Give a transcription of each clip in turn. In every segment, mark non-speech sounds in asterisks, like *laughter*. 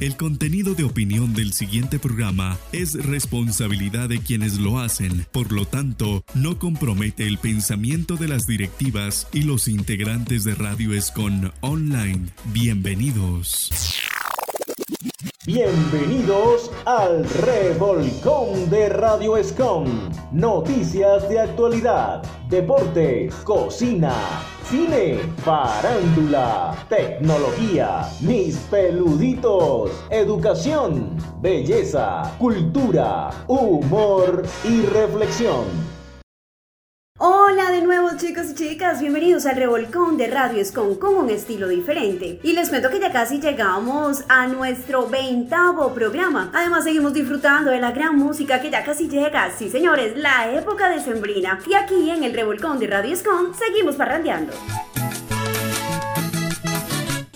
El contenido de opinión del siguiente programa es responsabilidad de quienes lo hacen, por lo tanto, no compromete el pensamiento de las directivas y los integrantes de Radio Escon Online. Bienvenidos. Bienvenidos al Revolcón de Radio Escom. Noticias de actualidad, deportes, cocina cine, farándula, tecnología, mis peluditos, educación, belleza, cultura, humor y reflexión. Nuevo chicos y chicas, bienvenidos al revolcón de Radio Escon con un estilo diferente. Y les cuento que ya casi llegamos a nuestro veintavo programa. Además seguimos disfrutando de la gran música que ya casi llega, sí señores, la época de Sembrina. Y aquí en el revolcón de Radio Escon seguimos parrandeando.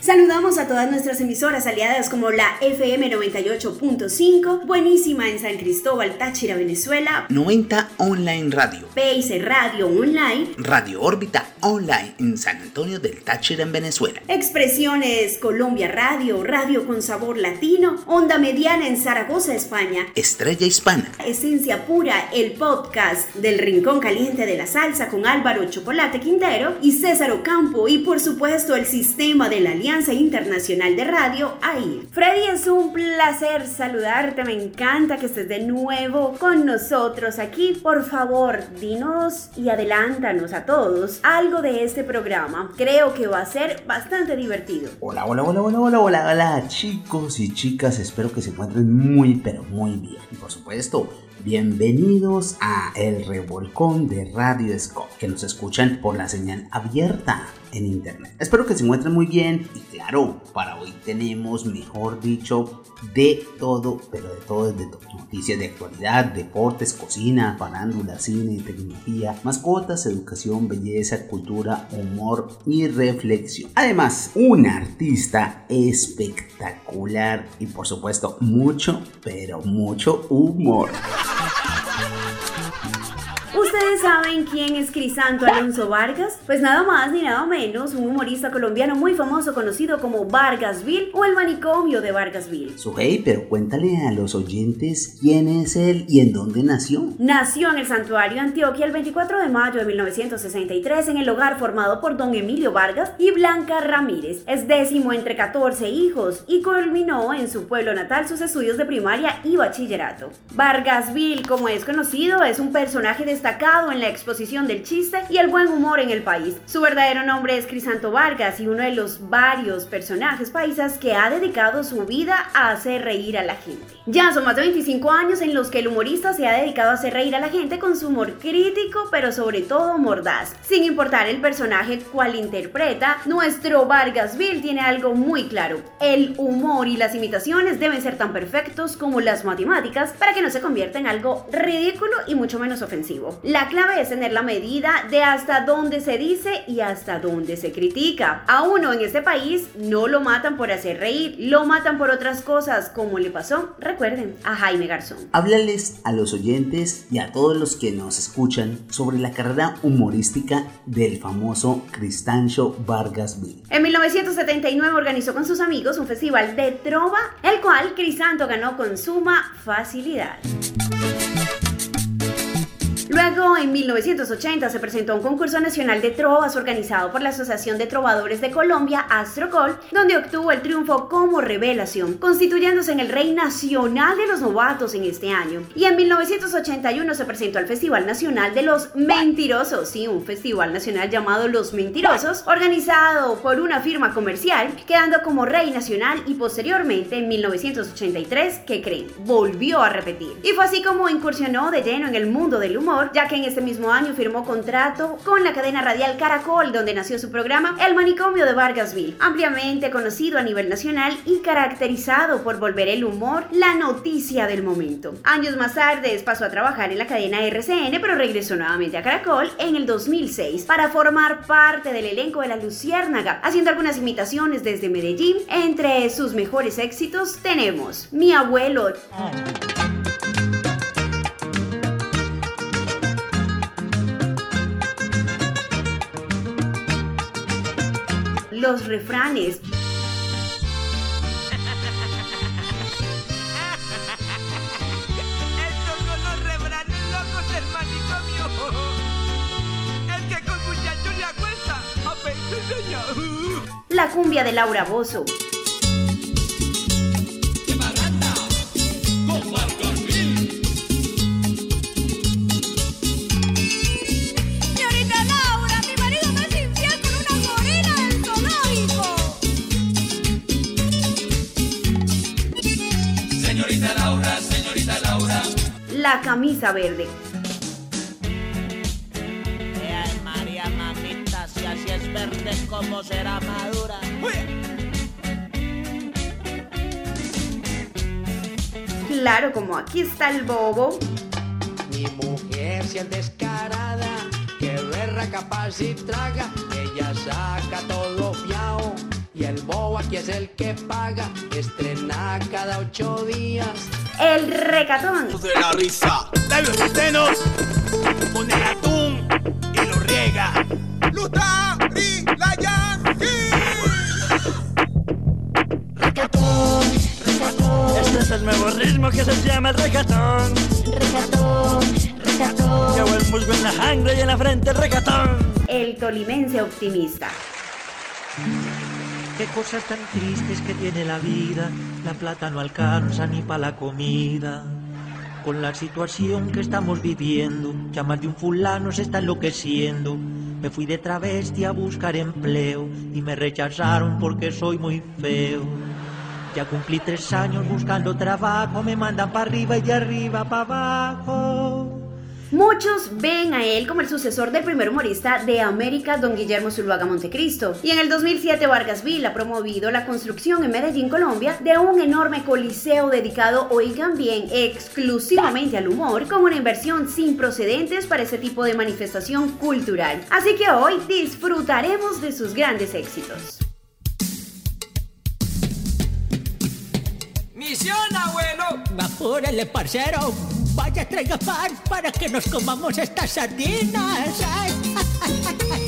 Saludamos a todas nuestras emisoras aliadas como la FM 98.5, buenísima en San Cristóbal, Táchira, Venezuela, 90 Online Radio, Pace Radio Online, Radio Órbita Online en San Antonio del Táchira en Venezuela, Expresiones Colombia Radio, Radio con Sabor Latino, Onda Mediana en Zaragoza, España, Estrella Hispana, Esencia Pura, el podcast del Rincón Caliente de la Salsa con Álvaro Chocolate Quintero y César Ocampo y por supuesto el sistema de la Alianza Internacional de Radio, AIR. Freddy, es un placer saludarte, me encanta que estés de nuevo con nosotros aquí. Por favor, dinos y adelántanos a todos algo de este programa. Creo que va a ser bastante divertido. Hola, hola, hola, hola, hola, hola, hola, chicos y chicas, espero que se encuentren muy, pero muy bien. Y por supuesto, Bienvenidos a El Revolcón de Radio Scott, que nos escuchan por la señal abierta en internet. Espero que se encuentren muy bien y claro, para hoy tenemos, mejor dicho, de todo, pero de todo, de Noticias de actualidad, deportes, cocina, farándula, cine, tecnología, mascotas, educación, belleza, cultura, humor y reflexión. Además, un artista espectacular y por supuesto mucho, pero mucho humor. ¿Ustedes saben quién es Crisanto Alonso Vargas? Pues nada más ni nada menos, un humorista colombiano muy famoso conocido como Vargasville o el manicomio de Vargasville. Sujei, pero cuéntale a los oyentes quién es él y en dónde nació. Nació en el Santuario Antioquia el 24 de mayo de 1963 en el hogar formado por don Emilio Vargas y Blanca Ramírez. Es décimo entre 14 hijos y culminó en su pueblo natal sus estudios de primaria y bachillerato. Vargasville, como es conocido, es un personaje de en la exposición del chiste y el buen humor en el país. Su verdadero nombre es Crisanto Vargas y uno de los varios personajes paisas que ha dedicado su vida a hacer reír a la gente. Ya son más de 25 años en los que el humorista se ha dedicado a hacer reír a la gente con su humor crítico, pero sobre todo mordaz. Sin importar el personaje cual interpreta, nuestro Vargasville tiene algo muy claro. El humor y las imitaciones deben ser tan perfectos como las matemáticas para que no se convierta en algo ridículo y mucho menos ofensivo. La clave es tener la medida de hasta dónde se dice y hasta dónde se critica. A uno en este país no lo matan por hacer reír, lo matan por otras cosas, como le pasó, recuerden, a Jaime Garzón. Háblales a los oyentes y a todos los que nos escuchan sobre la carrera humorística del famoso Cristancho Vargas Bill. En 1979 organizó con sus amigos un festival de trova, el cual Crisanto ganó con suma facilidad. Luego, en 1980, se presentó un concurso nacional de trovas organizado por la Asociación de Trovadores de Colombia, Astrocol, donde obtuvo el triunfo como revelación, constituyéndose en el rey nacional de los novatos en este año. Y en 1981 se presentó al Festival Nacional de los Mentirosos, sí, un festival nacional llamado Los Mentirosos, organizado por una firma comercial, quedando como rey nacional y posteriormente en 1983, que creen, volvió a repetir. Y fue así como incursionó de lleno en el mundo del humor ya que en este mismo año firmó contrato con la cadena radial Caracol, donde nació su programa El Manicomio de Vargasville, ampliamente conocido a nivel nacional y caracterizado por volver el humor la noticia del momento. Años más tarde pasó a trabajar en la cadena RCN, pero regresó nuevamente a Caracol en el 2006 para formar parte del elenco de La Luciérnaga, haciendo algunas imitaciones desde Medellín. Entre sus mejores éxitos tenemos Mi abuelo. los refranes. La cumbia de Laura Bozo. La camisa verde. Ay, María mamita, si así es verde, ¿cómo será madura? Claro, como aquí está el bobo. Mi mujer, si es descarada, que verra capaz y traga, ella saca todo fiao. Y el bobo aquí es el que paga, estrena cada ocho días el recatón. De la risa, de los senos, pone el atún y lo riega. Lutari la Yankee. Recatón, recatón. Este es el nuevo ritmo que se llama el recatón. Recatón, recatón. Llevo el musgo en la sangre y en la frente el recatón. El tolimense optimista. Qué cosas tan tristes que tiene la vida, la plata no alcanza ni para la comida. Con la situación que estamos viviendo, ya más de un fulano se está enloqueciendo. Me fui de travesti a buscar empleo y me rechazaron porque soy muy feo. Ya cumplí tres años buscando trabajo, me mandan para arriba y de arriba para abajo. Muchos ven a él como el sucesor del primer humorista de América, don Guillermo Zuluaga Montecristo. Y en el 2007 Vargas Villa ha promovido la construcción en Medellín, Colombia, de un enorme coliseo dedicado, oigan bien, exclusivamente al humor, como una inversión sin procedentes para ese tipo de manifestación cultural. Así que hoy disfrutaremos de sus grandes éxitos. Misión, abuelo. Apúrele, parcero. Vaya, traiga pan para que nos comamos estas sardinas. *laughs*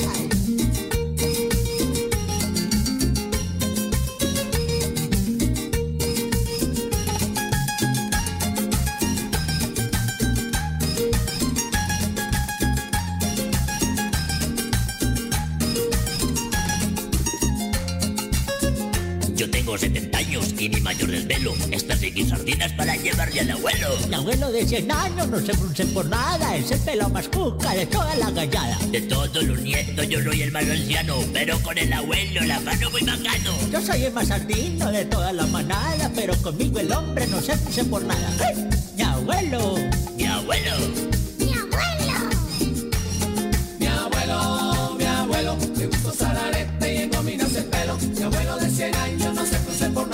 tengo 70 años y mi mayor desvelo es perseguir sardinas para llevarle al abuelo. El abuelo de 100 años no se frunce por nada, es el pelo más cuca de toda la gallada. De todos los nietos yo soy el más anciano, pero con el abuelo la mano muy bacano. Yo soy el más sardino de toda la manada, pero conmigo el hombre no se frunce por nada. ¡Eh! ¡Mi abuelo! ¡Mi abuelo! ¡Mi abuelo! No por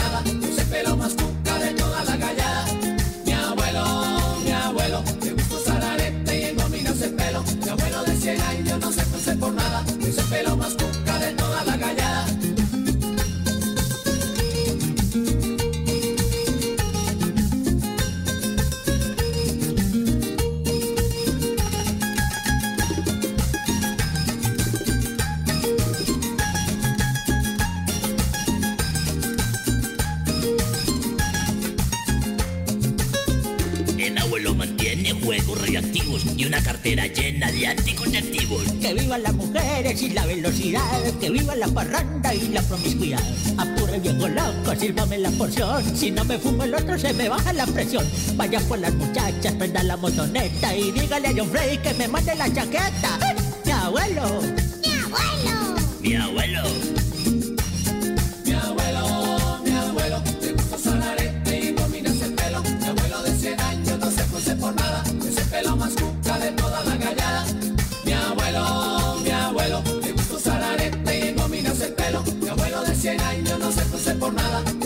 cartera llena de anticonceptivos. Que vivan las mujeres y la velocidad, que viva la parranda y la promiscuidad. Apure viejo loco, sírvame la porción. Si no me fumo el otro, se me baja la presión. Vaya por las muchachas, prenda la motoneta y dígale a John Freddy que me mande la chaqueta. ¡Mi abuelo! ¡Mi abuelo! Mi abuelo.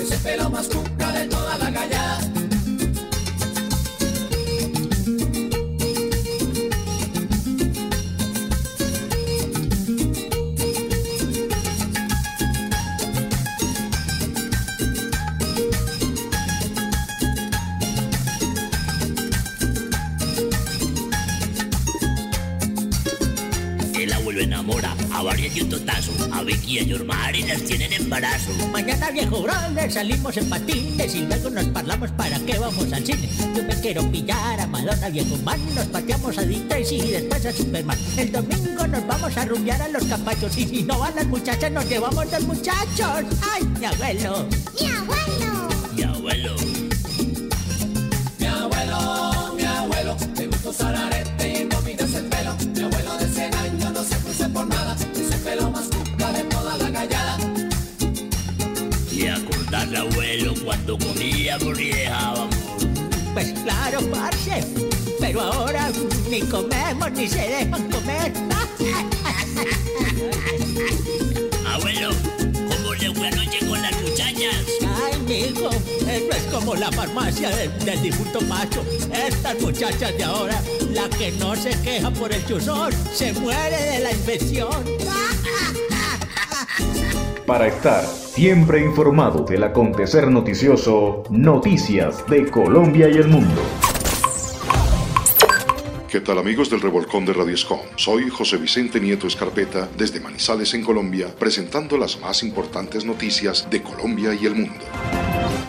Giuseppe lo más cuca de toda la gallada. El abuelo enamora a varias y un totazo, a Becky y a Yormari las tienen embarazo. Viejo brother salimos en patines y luego nos parlamos para qué vamos al cine. Yo me quiero pillar a Madonna viejo man, nos pateamos a Dick y después a Superman. El domingo nos vamos a rumbear a los capachos y si no van las muchachas nos llevamos los muchachos. ¡Ay, mi abuelo! Mi abuelo. Dejábamos. Pues claro, parce. Pero ahora ni comemos ni se dejan comer. Abuelo, ¿cómo le fue anoche con las muchachas? Ay, mijo, esto es como la farmacia del, del difunto macho. Estas muchachas de ahora, la que no se queja por el chuzón, se muere de la infección. Para estar siempre informado del acontecer noticioso, noticias de Colombia y el mundo. ¿Qué tal amigos del Revolcón de Radio Escom? Soy José Vicente Nieto Escarpeta desde Manizales en Colombia presentando las más importantes noticias de Colombia y el mundo.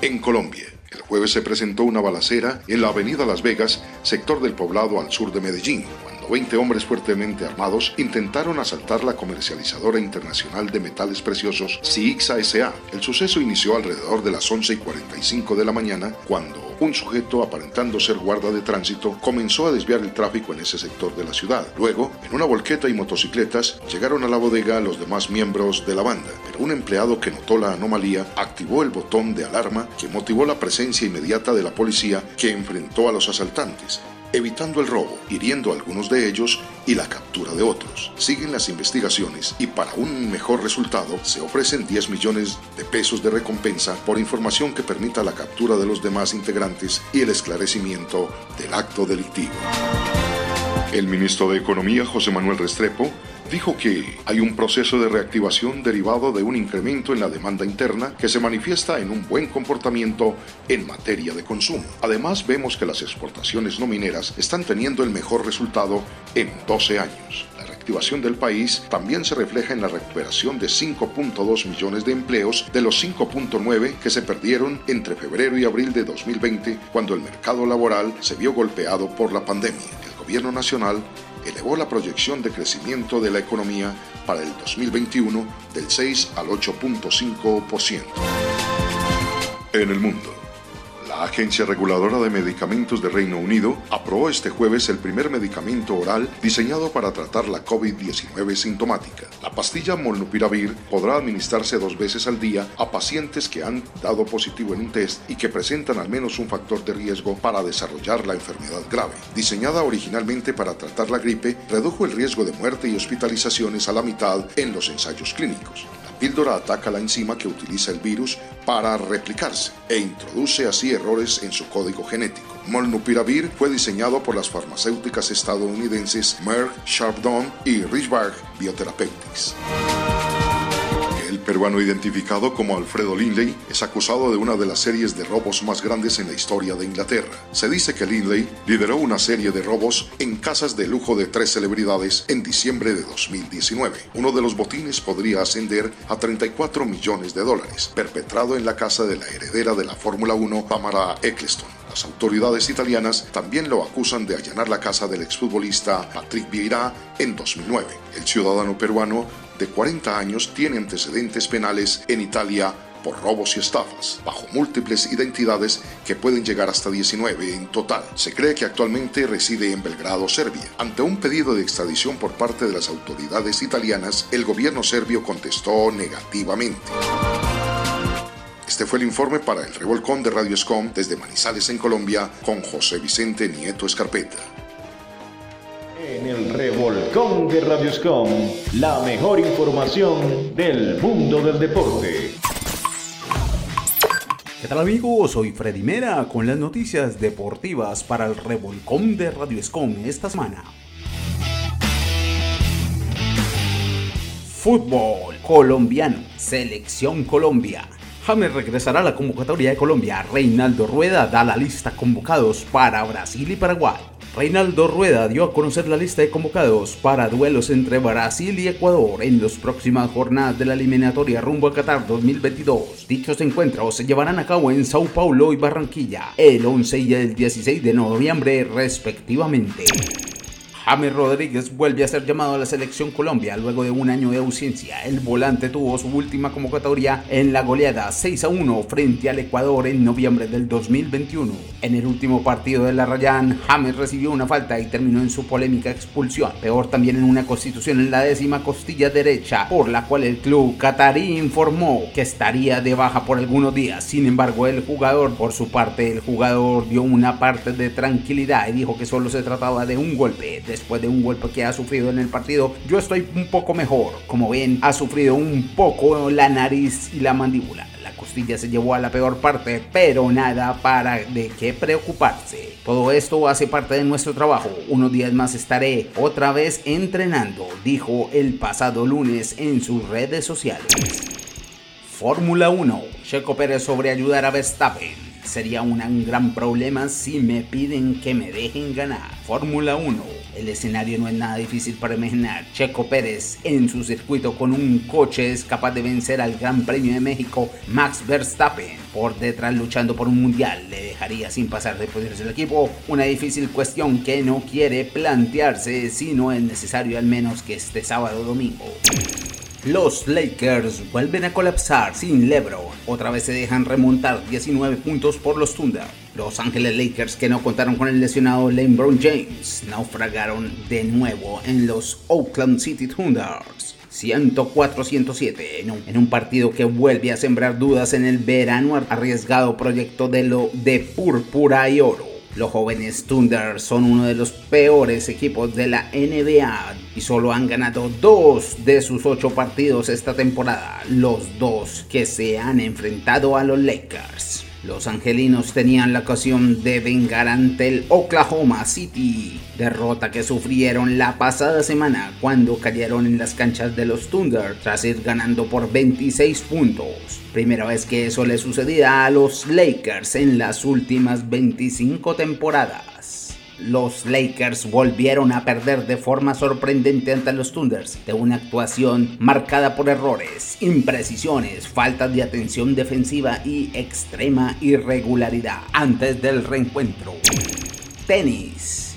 En Colombia, el jueves se presentó una balacera en la avenida Las Vegas, sector del poblado al sur de Medellín, cuando 20 hombres fuertemente armados intentaron asaltar la comercializadora internacional de metales preciosos CIXA S.A. El suceso inició alrededor de las 11 y 45 de la mañana cuando un sujeto aparentando ser guarda de tránsito comenzó a desviar el tráfico en ese sector de la ciudad. Luego, en una volqueta y motocicletas, llegaron a la bodega los demás miembros de la banda, pero un empleado que notó la anomalía activó el botón de alarma que motivó la presencia inmediata de la policía que enfrentó a los asaltantes evitando el robo, hiriendo a algunos de ellos y la captura de otros. Siguen las investigaciones y para un mejor resultado se ofrecen 10 millones de pesos de recompensa por información que permita la captura de los demás integrantes y el esclarecimiento del acto delictivo. El ministro de Economía, José Manuel Restrepo, dijo que hay un proceso de reactivación derivado de un incremento en la demanda interna que se manifiesta en un buen comportamiento en materia de consumo. Además, vemos que las exportaciones no mineras están teniendo el mejor resultado en 12 años. La reactivación del país también se refleja en la recuperación de 5.2 millones de empleos de los 5.9 que se perdieron entre febrero y abril de 2020 cuando el mercado laboral se vio golpeado por la pandemia. Gobierno nacional elevó la proyección de crecimiento de la economía para el 2021 del 6 al 8.5%. En el mundo. La Agencia Reguladora de Medicamentos de Reino Unido aprobó este jueves el primer medicamento oral diseñado para tratar la COVID-19 sintomática. La pastilla Molnupiravir podrá administrarse dos veces al día a pacientes que han dado positivo en un test y que presentan al menos un factor de riesgo para desarrollar la enfermedad grave. Diseñada originalmente para tratar la gripe, redujo el riesgo de muerte y hospitalizaciones a la mitad en los ensayos clínicos. Píldora ataca la enzima que utiliza el virus para replicarse e introduce así errores en su código genético. Molnupiravir fue diseñado por las farmacéuticas estadounidenses Merck, Sharp Dawn y Richback Biotherapeutics. Peruano identificado como Alfredo Lindley es acusado de una de las series de robos más grandes en la historia de Inglaterra. Se dice que Lindley lideró una serie de robos en casas de lujo de tres celebridades en diciembre de 2019. Uno de los botines podría ascender a 34 millones de dólares, perpetrado en la casa de la heredera de la Fórmula 1, Tamara Eccleston. Las autoridades italianas también lo acusan de allanar la casa del exfutbolista Patrick Vieira en 2009. El ciudadano peruano de 40 años tiene antecedentes penales en Italia por robos y estafas, bajo múltiples identidades que pueden llegar hasta 19 en total. Se cree que actualmente reside en Belgrado, Serbia. Ante un pedido de extradición por parte de las autoridades italianas, el gobierno serbio contestó negativamente. Este fue el informe para el Revolcón de Radio Escom desde Manizales en Colombia con José Vicente Nieto Escarpeta. En el Revolcón de Radioscom, la mejor información del mundo del deporte. ¿Qué tal amigos? Soy Freddy Mera con las noticias deportivas para el Revolcón de Radio Escom esta semana. Fútbol colombiano, Selección Colombia. James regresará a la convocatoria de Colombia. Reinaldo Rueda da la lista convocados para Brasil y Paraguay. Reinaldo Rueda dio a conocer la lista de convocados para duelos entre Brasil y Ecuador en las próximas jornadas de la eliminatoria rumbo a Qatar 2022. Dichos encuentros se llevarán a cabo en Sao Paulo y Barranquilla el 11 y el 16 de noviembre respectivamente. James Rodríguez vuelve a ser llamado a la selección Colombia luego de un año de ausencia. El volante tuvo su última convocatoria en la goleada 6 a 1 frente al Ecuador en noviembre del 2021. En el último partido de la Rayán, James recibió una falta y terminó en su polémica expulsión. Peor también en una constitución en la décima costilla derecha, por la cual el club catarí informó que estaría de baja por algunos días. Sin embargo, el jugador, por su parte, el jugador dio una parte de tranquilidad y dijo que solo se trataba de un golpe después de un golpe que ha sufrido en el partido, yo estoy un poco mejor. Como ven, ha sufrido un poco la nariz y la mandíbula. La costilla se llevó a la peor parte, pero nada para de qué preocuparse. Todo esto hace parte de nuestro trabajo. Unos días más estaré otra vez entrenando, dijo el pasado lunes en sus redes sociales. Fórmula 1. Checo Pérez sobre ayudar a Verstappen. Sería un gran problema si me piden que me dejen ganar. Fórmula 1. El escenario no es nada difícil para imaginar. Checo Pérez en su circuito con un coche es capaz de vencer al Gran Premio de México Max Verstappen. Por detrás luchando por un mundial le dejaría sin pasar de poderse el equipo. Una difícil cuestión que no quiere plantearse si no es necesario al menos que este sábado o domingo. Los Lakers vuelven a colapsar sin LeBron. Otra vez se dejan remontar 19 puntos por los Thunder. Los Ángeles Lakers que no contaron con el lesionado LeBron James naufragaron de nuevo en los Oakland City Thunders. 104-107 en un, en un partido que vuelve a sembrar dudas en el verano arriesgado proyecto de lo de púrpura y oro. Los jóvenes Thunder son uno de los peores equipos de la NBA y solo han ganado dos de sus ocho partidos esta temporada, los dos que se han enfrentado a los Lakers. Los angelinos tenían la ocasión de vengar ante el Oklahoma City, derrota que sufrieron la pasada semana cuando cayeron en las canchas de los Thunder tras ir ganando por 26 puntos. Primera vez que eso le sucedía a los Lakers en las últimas 25 temporadas los Lakers volvieron a perder de forma sorprendente ante los Thunders de una actuación marcada por errores, imprecisiones, faltas de atención defensiva y extrema irregularidad antes del reencuentro. Tenis.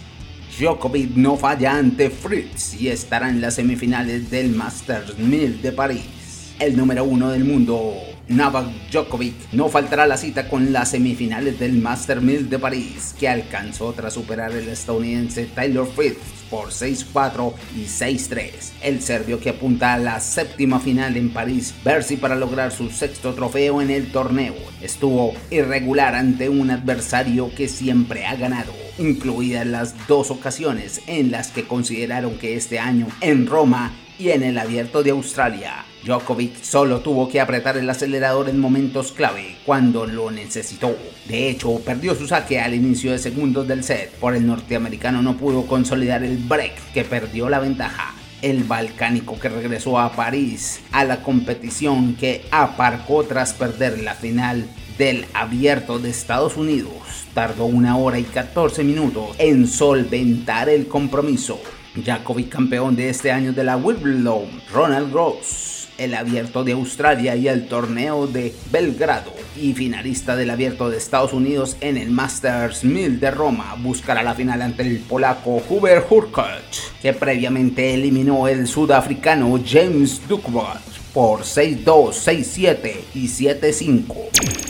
Djokovic no falla ante Fritz y estará en las semifinales del Masters 1000 de París. El número uno del mundo Novak Djokovic no faltará la cita con las semifinales del Master 1000 de París, que alcanzó tras superar el estadounidense Taylor Fritz por 6-4 y 6-3. El serbio que apunta a la séptima final en París, Bercy para lograr su sexto trofeo en el torneo, estuvo irregular ante un adversario que siempre ha ganado incluidas las dos ocasiones en las que consideraron que este año en Roma y en el abierto de Australia Djokovic solo tuvo que apretar el acelerador en momentos clave cuando lo necesitó. De hecho, perdió su saque al inicio de segundos del set. Por el norteamericano no pudo consolidar el break que perdió la ventaja. El balcánico que regresó a París a la competición que aparcó tras perder la final del abierto de Estados Unidos tardó una hora y 14 minutos en solventar el compromiso. Djokovic campeón de este año de la Wimbledon, Ronald Gross el Abierto de Australia y el Torneo de Belgrado y finalista del Abierto de Estados Unidos en el Masters 1000 de Roma, buscará la final ante el polaco Hubert Hurkacz, que previamente eliminó el sudafricano James Duckworth por 6-2, 6-7 y 7-5.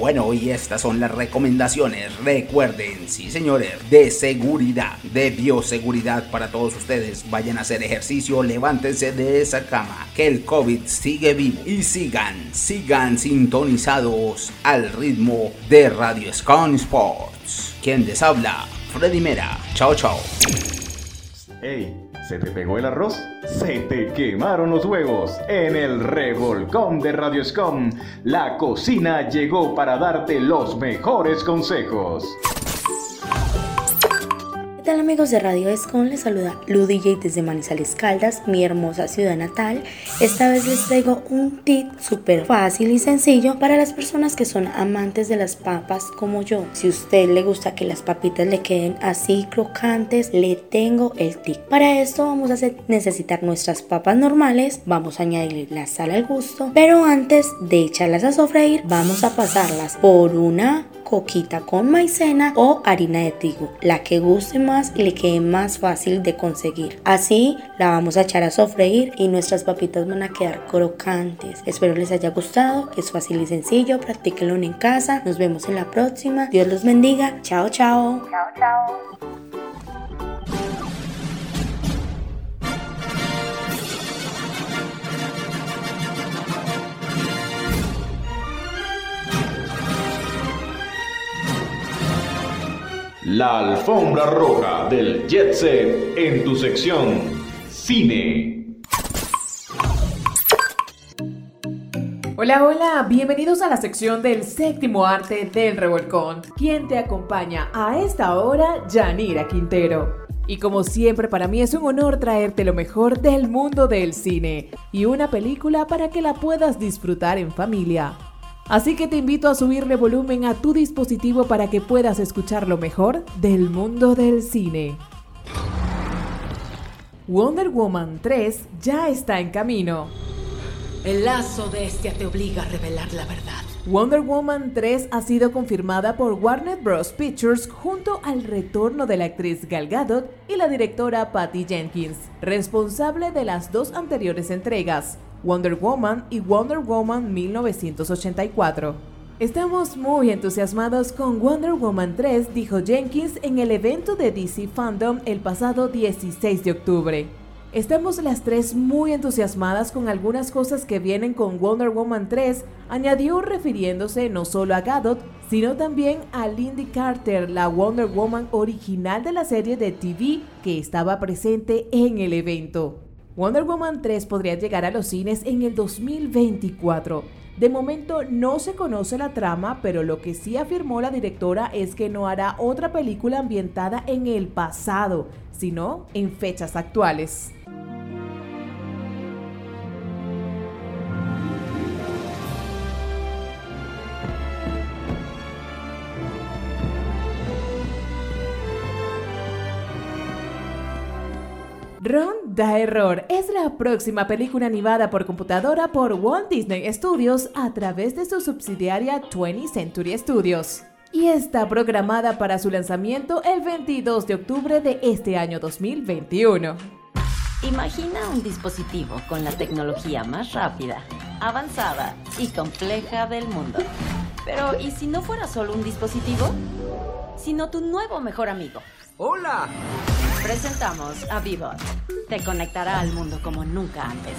Bueno, y estas son las recomendaciones. Recuerden, sí señores, de seguridad, de bioseguridad para todos ustedes. Vayan a hacer ejercicio, levántense de esa cama, que el COVID sigue vivo. Y sigan, sigan sintonizados al ritmo de Radio Scon Sports. Quien les habla, Freddy Mera. Chao, chao. Hey. ¿Se te pegó el arroz? Se te quemaron los huevos. En el revolcón de Radio Scom, la cocina llegó para darte los mejores consejos tal amigos de Radio Escon? Les saluda Lu DJ desde Manizales Caldas, mi hermosa ciudad natal. Esta vez les traigo un tip súper fácil y sencillo para las personas que son amantes de las papas como yo. Si a usted le gusta que las papitas le queden así crocantes, le tengo el tip. Para esto vamos a necesitar nuestras papas normales, vamos a añadirle la sal al gusto, pero antes de echarlas a sofreír, vamos a pasarlas por una coquita con maicena o harina de trigo, la que guste y le quede más fácil de conseguir. Así la vamos a echar a sofreír y nuestras papitas van a quedar crocantes. Espero les haya gustado, es fácil y sencillo, practíquenlo en casa. Nos vemos en la próxima. Dios los bendiga. Chao, chao. Chao, chao. La alfombra roja del Jet Set en tu sección Cine. Hola, hola, bienvenidos a la sección del séptimo arte del revolcón. Quien te acompaña a esta hora, Yanira Quintero. Y como siempre, para mí es un honor traerte lo mejor del mundo del cine y una película para que la puedas disfrutar en familia. Así que te invito a subirle volumen a tu dispositivo para que puedas escuchar lo mejor del mundo del cine. Wonder Woman 3 ya está en camino. El lazo de este te obliga a revelar la verdad. Wonder Woman 3 ha sido confirmada por Warner Bros. Pictures junto al retorno de la actriz Gal Gadot y la directora Patty Jenkins, responsable de las dos anteriores entregas, Wonder Woman y Wonder Woman 1984. Estamos muy entusiasmados con Wonder Woman 3, dijo Jenkins en el evento de DC Fandom el pasado 16 de octubre. Estamos las tres muy entusiasmadas con algunas cosas que vienen con Wonder Woman 3, añadió refiriéndose no solo a Gadot, sino también a Lindy Carter, la Wonder Woman original de la serie de TV que estaba presente en el evento. Wonder Woman 3 podría llegar a los cines en el 2024. De momento no se conoce la trama, pero lo que sí afirmó la directora es que no hará otra película ambientada en el pasado, sino en fechas actuales. Ron da error es la próxima película animada por computadora por Walt Disney Studios a través de su subsidiaria 20th Century Studios. Y está programada para su lanzamiento el 22 de octubre de este año 2021. Imagina un dispositivo con la tecnología más rápida, avanzada y compleja del mundo. Pero, ¿y si no fuera solo un dispositivo? Sino tu nuevo mejor amigo. ¡Hola! Presentamos a Vivot. Te conectará al mundo como nunca antes.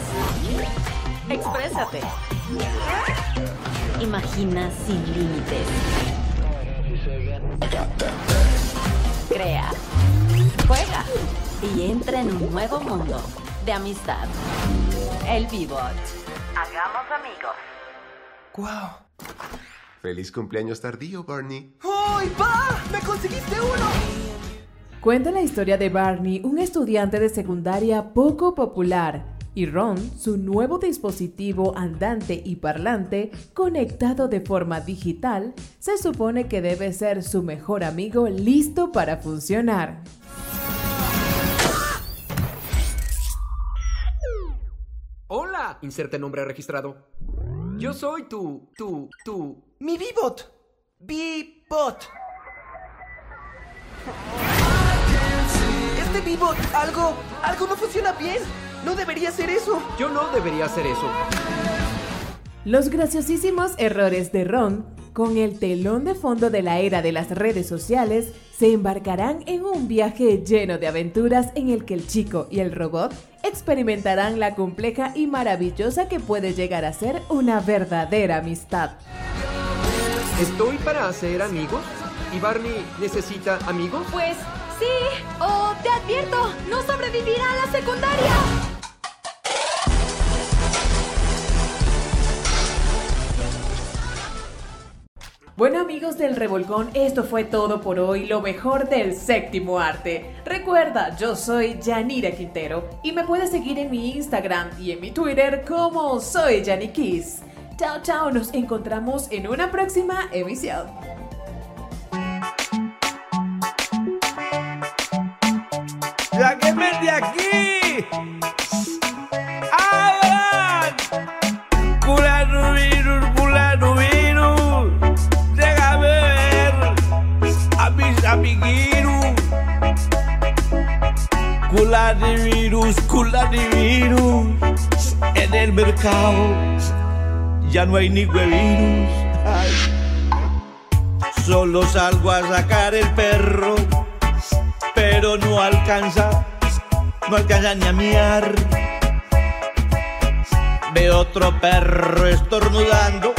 Exprésate. Imagina sin límites. Crea. Juega. Y entra en un nuevo mundo de amistad. El Vivot. Hagamos amigos. ¡Guau! Feliz cumpleaños tardío, Barney. ¡Ay, va! ¡Me conseguiste uno! Cuenta la historia de Barney, un estudiante de secundaria poco popular, y Ron, su nuevo dispositivo andante y parlante, conectado de forma digital, se supone que debe ser su mejor amigo listo para funcionar. ¡Hola! Inserte nombre registrado. Yo soy tu, tu, tu... ¡Mi Bibot! ¡Bibot! Este Bibot, algo, algo no funciona bien. No debería hacer eso. Yo no debería hacer eso. Los graciosísimos errores de Ron, con el telón de fondo de la era de las redes sociales, se embarcarán en un viaje lleno de aventuras en el que el chico y el robot experimentarán la compleja y maravillosa que puede llegar a ser una verdadera amistad. ¿Estoy para hacer amigos? ¿Y Barney necesita amigos? Pues sí, o te advierto, no sobrevivirá a la secundaria. Bueno amigos del Revolcón, esto fue todo por hoy, lo mejor del séptimo arte. Recuerda, yo soy Yanira Quintero y me puedes seguir en mi Instagram y en mi Twitter como soy Kiss. Chao, chao, nos encontramos en una próxima emisión. Ya no hay ni huevirus. Ay. Solo salgo a sacar el perro pero no alcanza, no alcanza ni a miar. Ve otro perro estornudando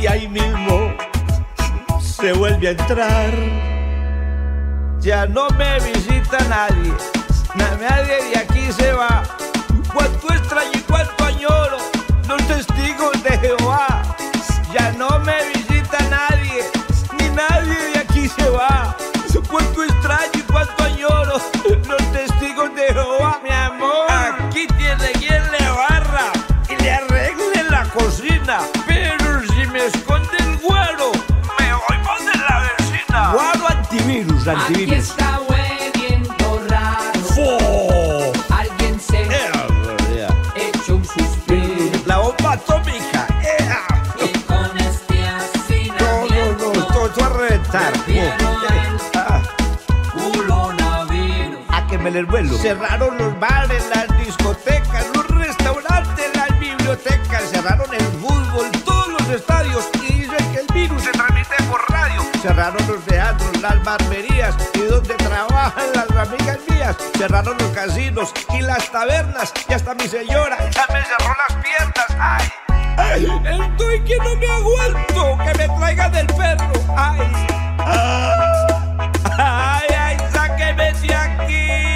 y ahí mismo se vuelve a entrar. Ya no me visita nadie, na- nadie de aquí se va. Cuánto extraño y cuánto los testigos de Jehová. Ya no me visita nadie, ni nadie de aquí se va. Cuánto extraño y cuánto añoro los testigos de Jehová, mi amor. Aquí tiene quien le barra y le arregle la cocina. Pero si me esconde el guaro, me voy más de la vecina. Guaro antivirus, antivirus. Cerraron los bares, las discotecas, los restaurantes, las bibliotecas. Cerraron el fútbol, todos los estadios. Y dicen que el virus se transmite por radio. Cerraron los teatros, las barberías y donde trabajan las amigas mías. Cerraron los casinos y las tabernas. Y hasta mi señora ya me cerró las piernas. ¡Ay! ¡Ay! Estoy que no me aguanto. Que me traigan del perro. ¡Ay! ¡Ay, ay! ¡Sáqueme de aquí!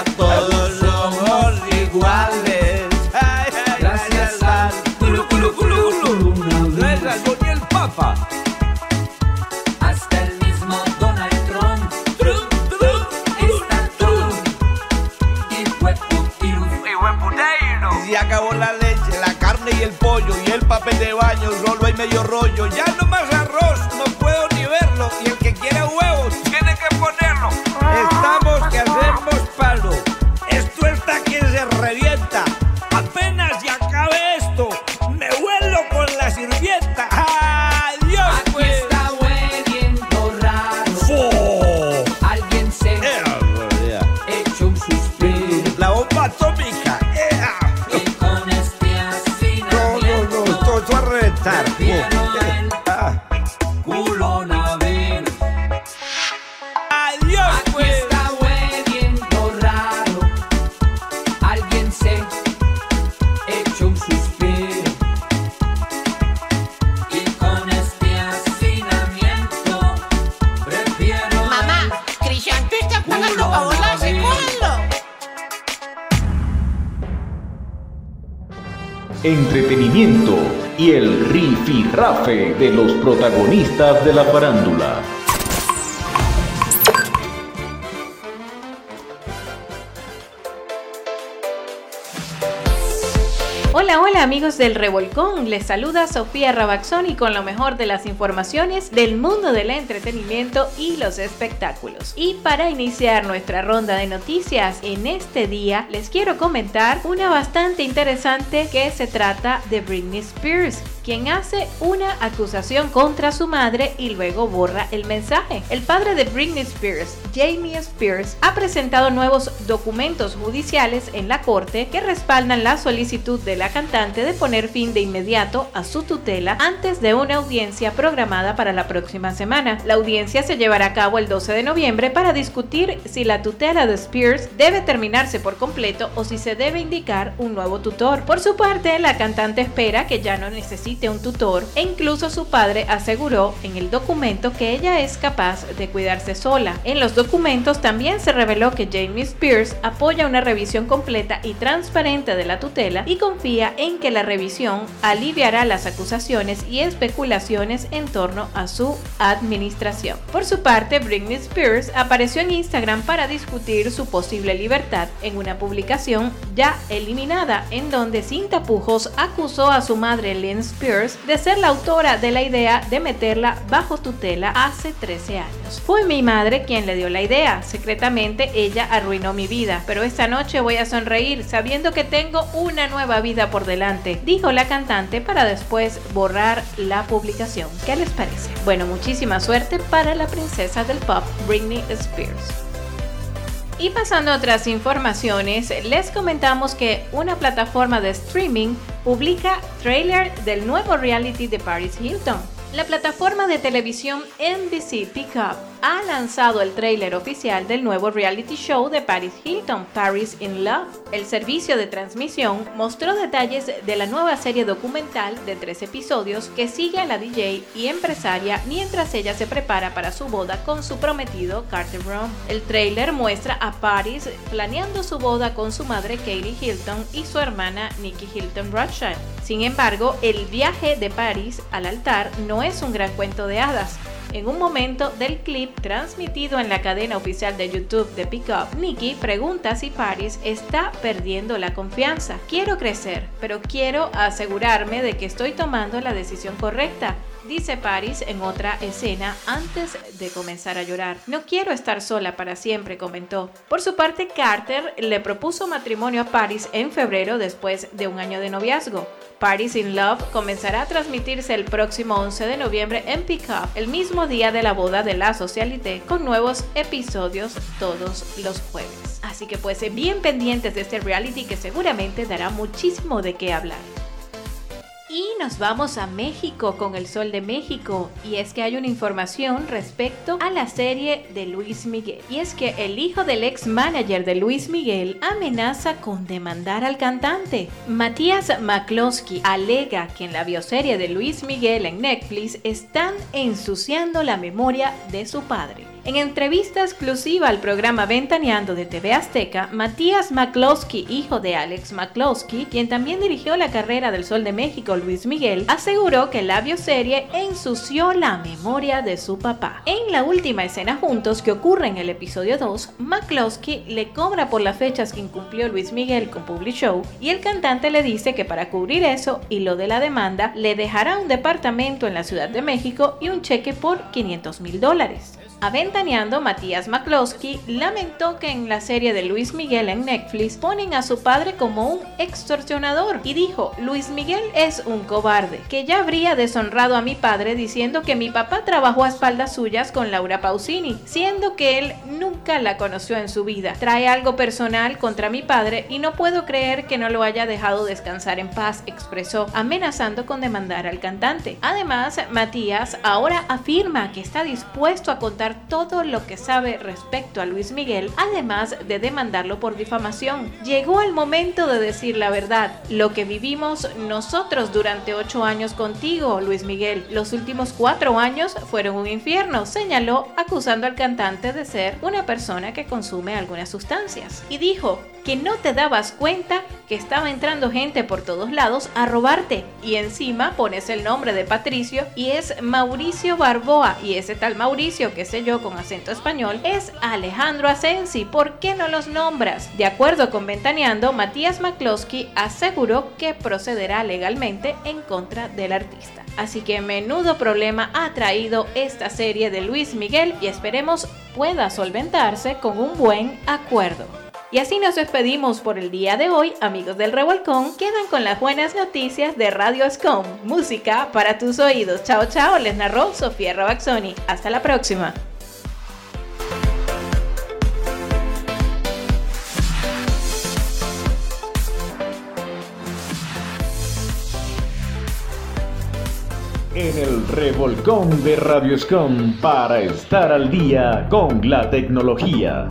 Ya todos somos iguales. ¡Ay, ay! Gracias al culo, culo, culo, culo. Gracias al Don y el Papa. Hasta el mismo Donald Trump. Trump, Trump, Está Trump. Y fue putirus. Y buen puteiro. Y se acabó la leche, la carne y el pollo y el papel de baño, solo hay medio rollo. Ya no más arroz, de los protagonistas de la farándula. Del Revolcón, les saluda Sofía Rabaxoni con lo mejor de las informaciones del mundo del entretenimiento y los espectáculos. Y para iniciar nuestra ronda de noticias en este día, les quiero comentar una bastante interesante que se trata de Britney Spears, quien hace una acusación contra su madre y luego borra el mensaje. El padre de Britney Spears, Jamie Spears, ha presentado nuevos documentos judiciales en la corte que respaldan la solicitud de la cantante de poner fin de inmediato a su tutela antes de una audiencia programada para la próxima semana. La audiencia se llevará a cabo el 12 de noviembre para discutir si la tutela de Spears debe terminarse por completo o si se debe indicar un nuevo tutor. Por su parte, la cantante espera que ya no necesite un tutor e incluso su padre aseguró en el documento que ella es capaz de cuidarse sola. En los documentos también se reveló que Jamie Spears apoya una revisión completa y transparente de la tutela y confía en que la revisión aliviará las acusaciones y especulaciones en torno a su administración. Por su parte, Britney Spears apareció en Instagram para discutir su posible libertad en una publicación ya eliminada en donde sin tapujos acusó a su madre Lynn Spears de ser la autora de la idea de meterla bajo tutela hace 13 años. Fue mi madre quien le dio la idea, secretamente ella arruinó mi vida, pero esta noche voy a sonreír sabiendo que tengo una nueva vida por delante, dijo la cantante para después borrar la publicación. ¿Qué les parece? Bueno, muchísima suerte para la princesa del pop Britney Spears. Y pasando a otras informaciones, les comentamos que una plataforma de streaming publica trailer del nuevo reality de Paris Hilton. La plataforma de televisión NBC Pickup ha lanzado el tráiler oficial del nuevo reality show de Paris Hilton, Paris in Love. El servicio de transmisión mostró detalles de la nueva serie documental de tres episodios que sigue a la DJ y empresaria mientras ella se prepara para su boda con su prometido Carter Brown. El tráiler muestra a Paris planeando su boda con su madre Kaylee Hilton y su hermana Nikki Hilton Rothschild. Sin embargo, el viaje de Paris al altar no es un gran cuento de hadas. En un momento del clip transmitido en la cadena oficial de YouTube de Pickup, Nikki pregunta si Paris está perdiendo la confianza. Quiero crecer, pero quiero asegurarme de que estoy tomando la decisión correcta dice Paris en otra escena antes de comenzar a llorar. No quiero estar sola para siempre, comentó. Por su parte, Carter le propuso matrimonio a Paris en febrero después de un año de noviazgo. Paris in Love comenzará a transmitirse el próximo 11 de noviembre en Pickup, el mismo día de la boda de la Socialité, con nuevos episodios todos los jueves. Así que pues bien pendientes de este reality que seguramente dará muchísimo de qué hablar. Y nos vamos a México con el Sol de México. Y es que hay una información respecto a la serie de Luis Miguel. Y es que el hijo del ex manager de Luis Miguel amenaza con demandar al cantante. Matías McCloskey alega que en la bioserie de Luis Miguel en Netflix están ensuciando la memoria de su padre. En entrevista exclusiva al programa Ventaneando de TV Azteca, Matías McCloskey, hijo de Alex McCloskey, quien también dirigió la carrera del Sol de México Luis Miguel, aseguró que la bioserie ensució la memoria de su papá. En la última escena juntos que ocurre en el episodio 2, McCloskey le cobra por las fechas que incumplió Luis Miguel con Public Show y el cantante le dice que para cubrir eso y lo de la demanda le dejará un departamento en la Ciudad de México y un cheque por 500 mil dólares. Aventaneando, Matías McCloskey lamentó que en la serie de Luis Miguel en Netflix ponen a su padre como un extorsionador y dijo, Luis Miguel es un cobarde, que ya habría deshonrado a mi padre diciendo que mi papá trabajó a espaldas suyas con Laura Pausini, siendo que él nunca la conoció en su vida. Trae algo personal contra mi padre y no puedo creer que no lo haya dejado descansar en paz, expresó, amenazando con demandar al cantante. Además, Matías ahora afirma que está dispuesto a contar todo lo que sabe respecto a Luis Miguel, además de demandarlo por difamación. Llegó el momento de decir la verdad, lo que vivimos nosotros durante ocho años contigo, Luis Miguel. Los últimos cuatro años fueron un infierno, señaló, acusando al cantante de ser una persona que consume algunas sustancias. Y dijo que no te dabas cuenta que estaba entrando gente por todos lados a robarte. Y encima pones el nombre de Patricio y es Mauricio Barboa. Y ese tal Mauricio, que sé yo con acento español, es Alejandro Asensi. ¿Por qué no los nombras? De acuerdo con Ventaneando, Matías McCloskey aseguró que procederá legalmente en contra del artista. Así que menudo problema ha traído esta serie de Luis Miguel y esperemos pueda solventarse con un buen acuerdo. Y así nos despedimos por el día de hoy, amigos del Revolcón. Quedan con las buenas noticias de Radio Scom. Música para tus oídos. Chao, chao. Les narró Sofía Rabaxoni. Hasta la próxima. En el revolcón de Radio Scom para estar al día con la tecnología.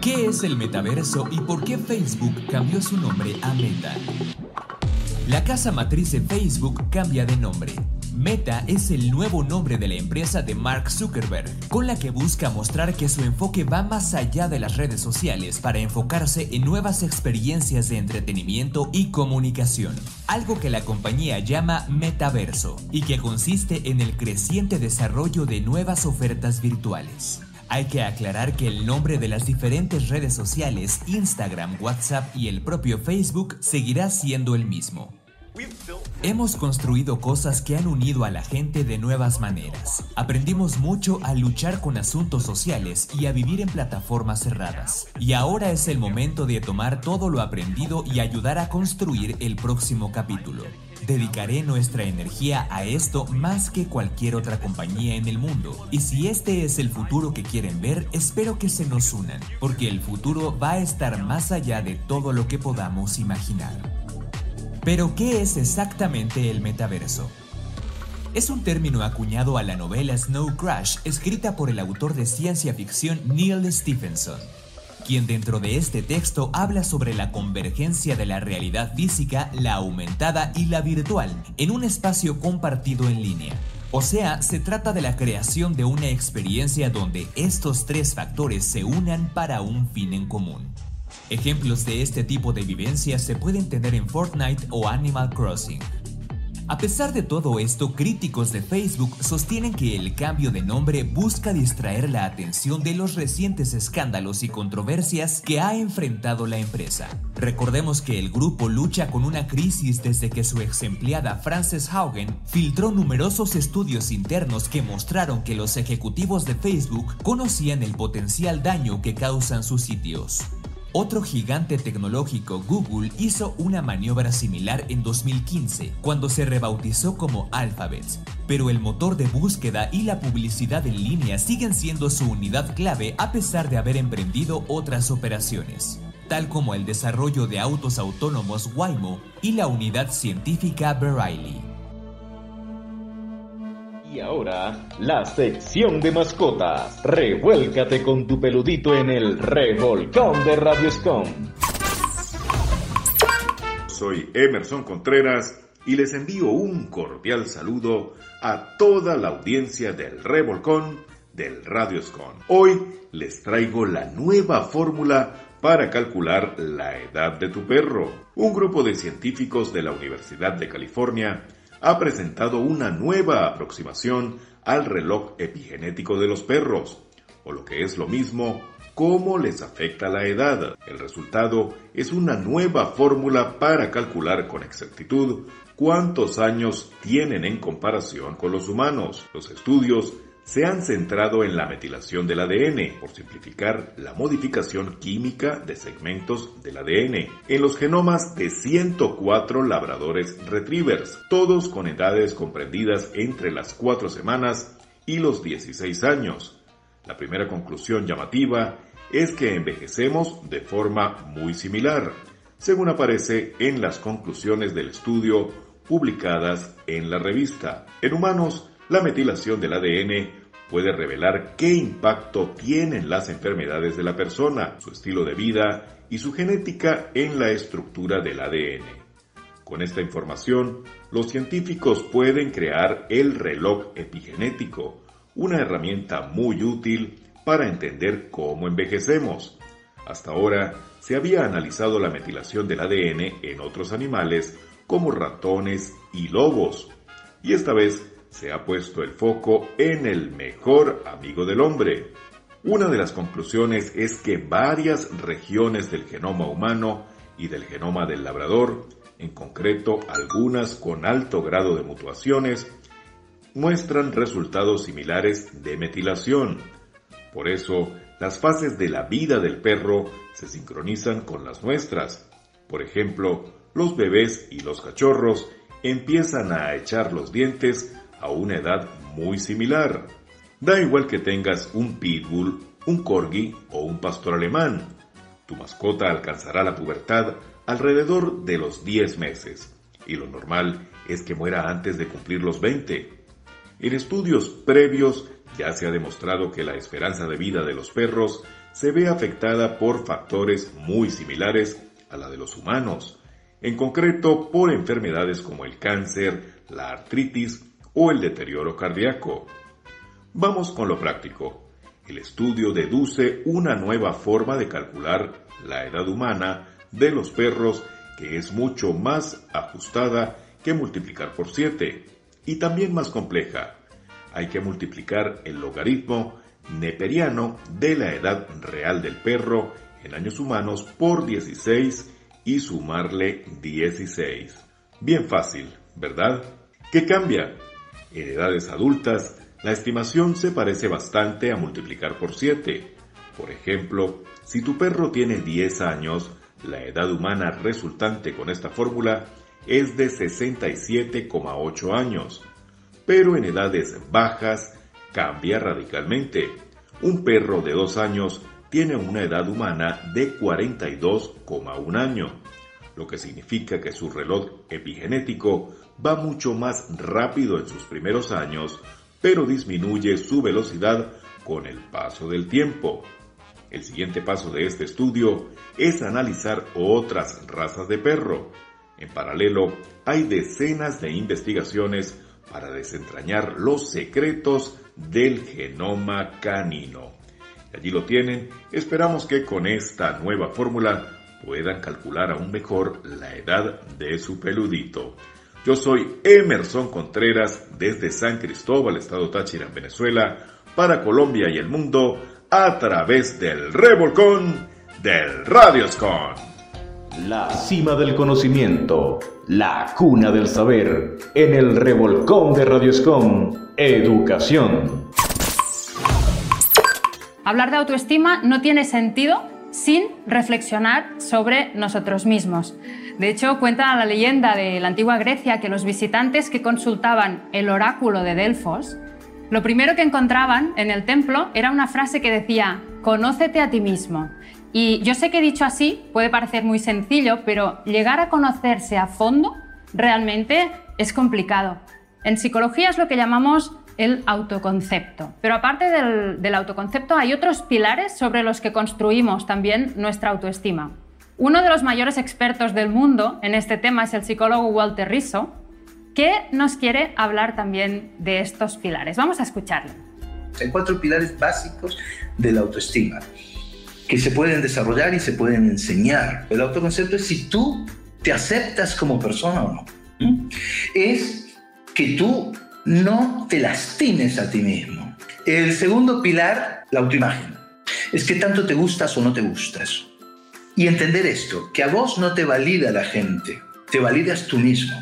¿Qué es el metaverso y por qué Facebook cambió su nombre a Meta? La casa matriz de Facebook cambia de nombre. Meta es el nuevo nombre de la empresa de Mark Zuckerberg, con la que busca mostrar que su enfoque va más allá de las redes sociales para enfocarse en nuevas experiencias de entretenimiento y comunicación, algo que la compañía llama metaverso y que consiste en el creciente desarrollo de nuevas ofertas virtuales. Hay que aclarar que el nombre de las diferentes redes sociales, Instagram, WhatsApp y el propio Facebook seguirá siendo el mismo. Hemos construido cosas que han unido a la gente de nuevas maneras. Aprendimos mucho a luchar con asuntos sociales y a vivir en plataformas cerradas. Y ahora es el momento de tomar todo lo aprendido y ayudar a construir el próximo capítulo. Dedicaré nuestra energía a esto más que cualquier otra compañía en el mundo. Y si este es el futuro que quieren ver, espero que se nos unan, porque el futuro va a estar más allá de todo lo que podamos imaginar. Pero, ¿qué es exactamente el metaverso? Es un término acuñado a la novela Snow Crash, escrita por el autor de ciencia ficción Neil Stephenson, quien dentro de este texto habla sobre la convergencia de la realidad física, la aumentada y la virtual en un espacio compartido en línea. O sea, se trata de la creación de una experiencia donde estos tres factores se unan para un fin en común. Ejemplos de este tipo de vivencias se pueden tener en Fortnite o Animal Crossing. A pesar de todo esto, críticos de Facebook sostienen que el cambio de nombre busca distraer la atención de los recientes escándalos y controversias que ha enfrentado la empresa. Recordemos que el grupo lucha con una crisis desde que su ex empleada Frances Haugen filtró numerosos estudios internos que mostraron que los ejecutivos de Facebook conocían el potencial daño que causan sus sitios. Otro gigante tecnológico, Google, hizo una maniobra similar en 2015, cuando se rebautizó como Alphabet. Pero el motor de búsqueda y la publicidad en línea siguen siendo su unidad clave a pesar de haber emprendido otras operaciones, tal como el desarrollo de autos autónomos Waymo y la unidad científica Veriley. Y ahora, la sección de mascotas. Revuélcate con tu peludito en el revolcón de Radioscom. Soy Emerson Contreras y les envío un cordial saludo a toda la audiencia del Revolcón del Radioscon. Hoy les traigo la nueva fórmula para calcular la edad de tu perro. Un grupo de científicos de la Universidad de California ha presentado una nueva aproximación al reloj epigenético de los perros, o lo que es lo mismo, cómo les afecta la edad. El resultado es una nueva fórmula para calcular con exactitud cuántos años tienen en comparación con los humanos. Los estudios se han centrado en la metilación del ADN, por simplificar la modificación química de segmentos del ADN, en los genomas de 104 labradores retrievers, todos con edades comprendidas entre las 4 semanas y los 16 años. La primera conclusión llamativa es que envejecemos de forma muy similar, según aparece en las conclusiones del estudio publicadas en la revista. En humanos, la metilación del ADN puede revelar qué impacto tienen las enfermedades de la persona, su estilo de vida y su genética en la estructura del ADN. Con esta información, los científicos pueden crear el reloj epigenético, una herramienta muy útil para entender cómo envejecemos. Hasta ahora se había analizado la metilación del ADN en otros animales como ratones y lobos, y esta vez se ha puesto el foco en el mejor amigo del hombre. Una de las conclusiones es que varias regiones del genoma humano y del genoma del labrador, en concreto algunas con alto grado de mutuaciones, muestran resultados similares de metilación. Por eso, las fases de la vida del perro se sincronizan con las nuestras. Por ejemplo, los bebés y los cachorros empiezan a echar los dientes a una edad muy similar. Da igual que tengas un pitbull, un corgi o un pastor alemán. Tu mascota alcanzará la pubertad alrededor de los 10 meses y lo normal es que muera antes de cumplir los 20. En estudios previos ya se ha demostrado que la esperanza de vida de los perros se ve afectada por factores muy similares a la de los humanos, en concreto por enfermedades como el cáncer, la artritis o el deterioro cardíaco. Vamos con lo práctico. El estudio deduce una nueva forma de calcular la edad humana de los perros que es mucho más ajustada que multiplicar por 7 y también más compleja. Hay que multiplicar el logaritmo neperiano de la edad real del perro en años humanos por 16 y sumarle 16. Bien fácil, ¿verdad? ¿Qué cambia? En edades adultas, la estimación se parece bastante a multiplicar por 7. Por ejemplo, si tu perro tiene 10 años, la edad humana resultante con esta fórmula es de 67,8 años. Pero en edades bajas cambia radicalmente. Un perro de 2 años tiene una edad humana de 42,1 año, lo que significa que su reloj epigenético va mucho más rápido en sus primeros años, pero disminuye su velocidad con el paso del tiempo. El siguiente paso de este estudio es analizar otras razas de perro. En paralelo, hay decenas de investigaciones para desentrañar los secretos del genoma canino. Y allí lo tienen, esperamos que con esta nueva fórmula puedan calcular aún mejor la edad de su peludito. Yo soy Emerson Contreras desde San Cristóbal, Estado Táchira, en Venezuela, para Colombia y el mundo a través del revolcón del Radioscon. La cima del conocimiento, la cuna del saber, en el revolcón de Radioscom, educación. Hablar de autoestima no tiene sentido sin reflexionar sobre nosotros mismos. De hecho, cuenta la leyenda de la antigua Grecia que los visitantes que consultaban el oráculo de Delfos, lo primero que encontraban en el templo era una frase que decía, conócete a ti mismo. Y yo sé que dicho así puede parecer muy sencillo, pero llegar a conocerse a fondo realmente es complicado. En psicología es lo que llamamos el autoconcepto. Pero aparte del, del, autoconcepto hay otros pilares sobre los que construimos también nuestra autoestima. Uno de los mayores expertos del mundo en este tema es el psicólogo Walter Rizzo, que nos quiere hablar también de estos pilares. Vamos a escucharlo. Hay cuatro pilares básicos de la autoestima que se pueden desarrollar y se pueden enseñar. El autoconcepto es si tú te aceptas como persona o no. ¿Mm? Es que tú no te lastimes a ti mismo. El segundo pilar, la autoimagen, es que tanto te gustas o no te gustas. Y entender esto, que a vos no te valida la gente, te validas tú mismo.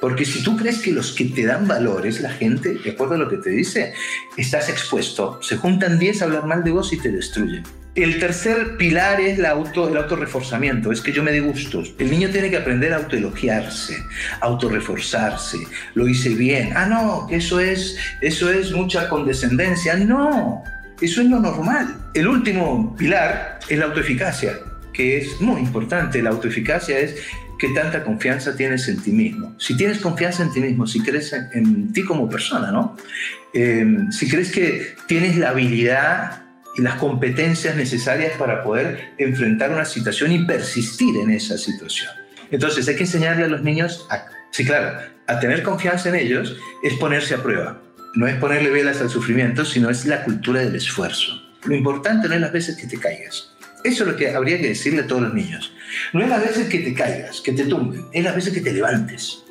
Porque si tú crees que los que te dan valor es la gente, de acuerdo a lo que te dice, estás expuesto. Se juntan 10 a hablar mal de vos y te destruyen. El tercer pilar es la auto, el autorreforzamiento, es que yo me dé gustos. El niño tiene que aprender a autoelogiarse, autorreforzarse. Lo hice bien. Ah, no, que eso es, eso es mucha condescendencia. No, eso es lo normal. El último pilar es la autoeficacia, que es muy importante. La autoeficacia es qué tanta confianza tienes en ti mismo. Si tienes confianza en ti mismo, si crees en, ti como persona, ¿no? Eh, si crees que tienes la habilidad y las competencias necesarias para poder enfrentar una situación y persistir en esa situación. Entonces hay que enseñarle a los niños, a, sí, claro, a tener confianza en ellos es ponerse a prueba. No es ponerle velas al sufrimiento, sino es la cultura del esfuerzo. Lo importante no es las veces que te caigas. Eso es lo que habría que decirle a todos los niños. No es las veces que te caigas, que te tumben, es las veces que te levantes.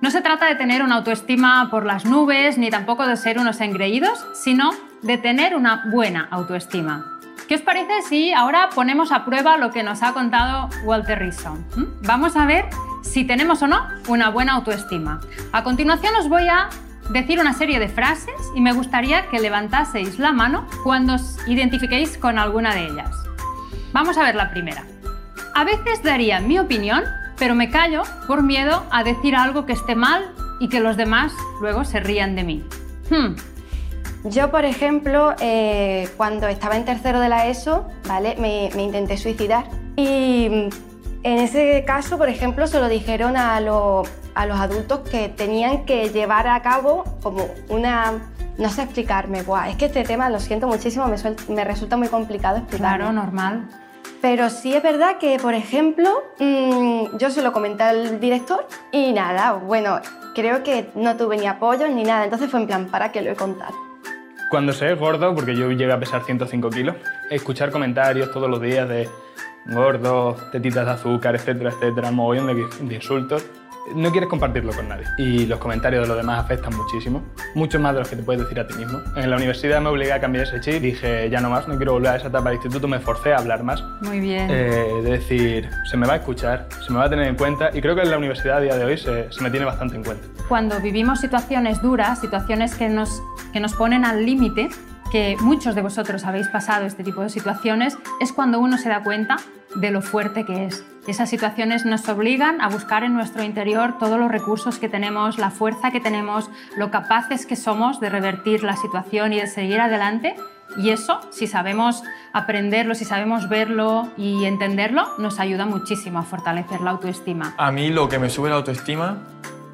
No se trata de tener una autoestima por las nubes, ni tampoco de ser unos engreídos, sino de tener una buena autoestima. ¿Qué os parece si ahora ponemos a prueba lo que nos ha contado Walter Rizzo? ¿Mm? Vamos a ver si tenemos o no una buena autoestima. A continuación os voy a decir una serie de frases y me gustaría que levantaseis la mano cuando os identifiquéis con alguna de ellas. Vamos a ver la primera. A veces daría mi opinión, pero me callo por miedo a decir algo que esté mal y que los demás luego se rían de mí. Hmm. Yo, por ejemplo, eh, cuando estaba en tercero de la ESO, ¿vale? Me, me, intenté suicidar. Y en ese caso, por ejemplo, se lo dijeron a, lo, a los adultos que tenían que llevar a cabo como una... No sé explicarme, Buah, es que este tema, lo siento muchísimo, me, suel, me resulta muy complicado explicarlo. Claro, normal. Pero sí es verdad que, por ejemplo, mmm, yo se lo comenté al director y nada, bueno, creo que no tuve ni apoyo ni nada, entonces fue en plan, ¿para qué lo he contado? Cuando se es gordo, porque yo llegué a pesar 105 kilos, escuchar comentarios todos los días de gordo, tetitas de azúcar, etcétera, etcétera, mogollón de insultos, no quieres compartirlo con nadie. Y los comentarios de los demás afectan muchísimo, mucho más de los que te puedes decir a ti mismo. En la universidad me obligué a cambiar ese chip, dije ya no más, no quiero volver a esa etapa de instituto, me forcé a hablar más. Muy bien. Eh, de decir, se me va a escuchar, se me va a tener en cuenta y creo que en la universidad a día de hoy se, se me tiene bastante en cuenta. Cuando vivimos situaciones duras, situaciones que nos, que nos ponen al límite, que muchos de vosotros habéis pasado este tipo de situaciones, es cuando uno se da cuenta de lo fuerte que es. Esas situaciones nos obligan a buscar en nuestro interior todos los recursos que tenemos, la fuerza que tenemos, lo capaces que somos de revertir la situación y de seguir adelante. Y eso, si sabemos aprenderlo, si sabemos verlo y entenderlo, nos ayuda muchísimo a fortalecer la autoestima. A mí lo que me sube la autoestima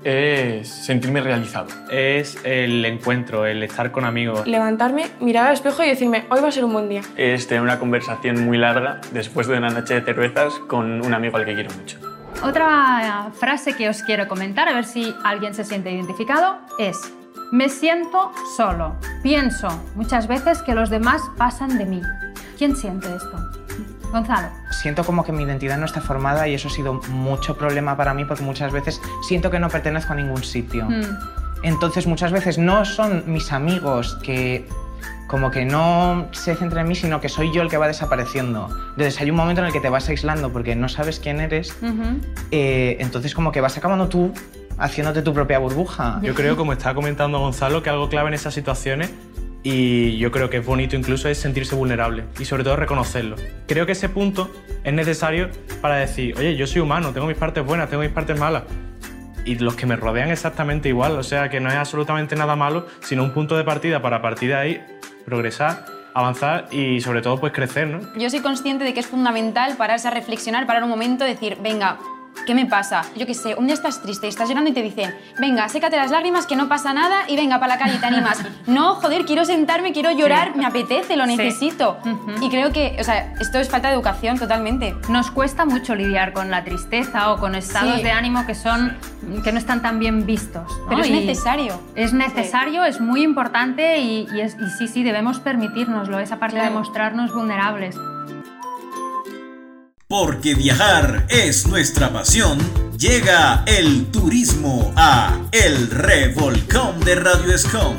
es sentirme realizado. Es el encuentro, el estar con amigos. Levantarme, mirar al espejo y decirme, hoy va a ser un buen día. Es tener una conversación muy larga después de una noche de cervezas con un amigo al que quiero mucho. Otra frase que os quiero comentar, a ver si alguien se siente identificado, es, me siento solo. Pienso muchas veces que los demás pasan de mí. ¿Quién siente esto? Gonzalo. Siento como que mi identidad no está formada y eso ha sido mucho problema para mí porque muchas veces siento que no pertenezco a ningún sitio. Mm. Entonces muchas veces no son mis amigos que como que no se centran en mí, sino que soy yo el que va desapareciendo. Entonces hay un momento en el que te vas aislando porque no sabes quién eres, eh, entonces como que vas acabando tú haciéndote tu propia burbuja. Yo creo, como está comentando Gonzalo, que algo clave en esas situaciones y yo creo que es bonito incluso es sentirse vulnerable y sobre todo reconocerlo. Creo que ese punto es necesario para decir, oye, yo soy humano, tengo mis partes buenas, tengo mis partes malas. Y los que me rodean exactamente igual, o sea que no es absolutamente nada malo, sino un punto de partida para partir de ahí progresar, avanzar y sobre todo pues crecer, ¿no? Yo soy consciente de que es fundamental pararse a reflexionar, parar un momento, decir, venga, ¿qué me pasa? Yo qué sé, un día estás triste y estás llorando y te dicen, venga, sécate las lágrimas, que no pasa nada y venga para la calle y te animas. *laughs* no, joder, quiero sentarme, quiero llorar, me apetece, lo Sí. necesito. Y creo que, o sea, esto es falta de educación totalmente. Nos cuesta mucho lidiar con la tristeza o con estados Sí. de ánimo que son que no están tan bien vistos. ¿no? Pero es necesario. Es necesario, es muy importante y, y es- y sí, sí, debemos permitírnoslo, esa parte de Claro. mostrarnos vulnerables. Porque viajar es nuestra pasión, llega el turismo a El Revolcón de Radio Escom.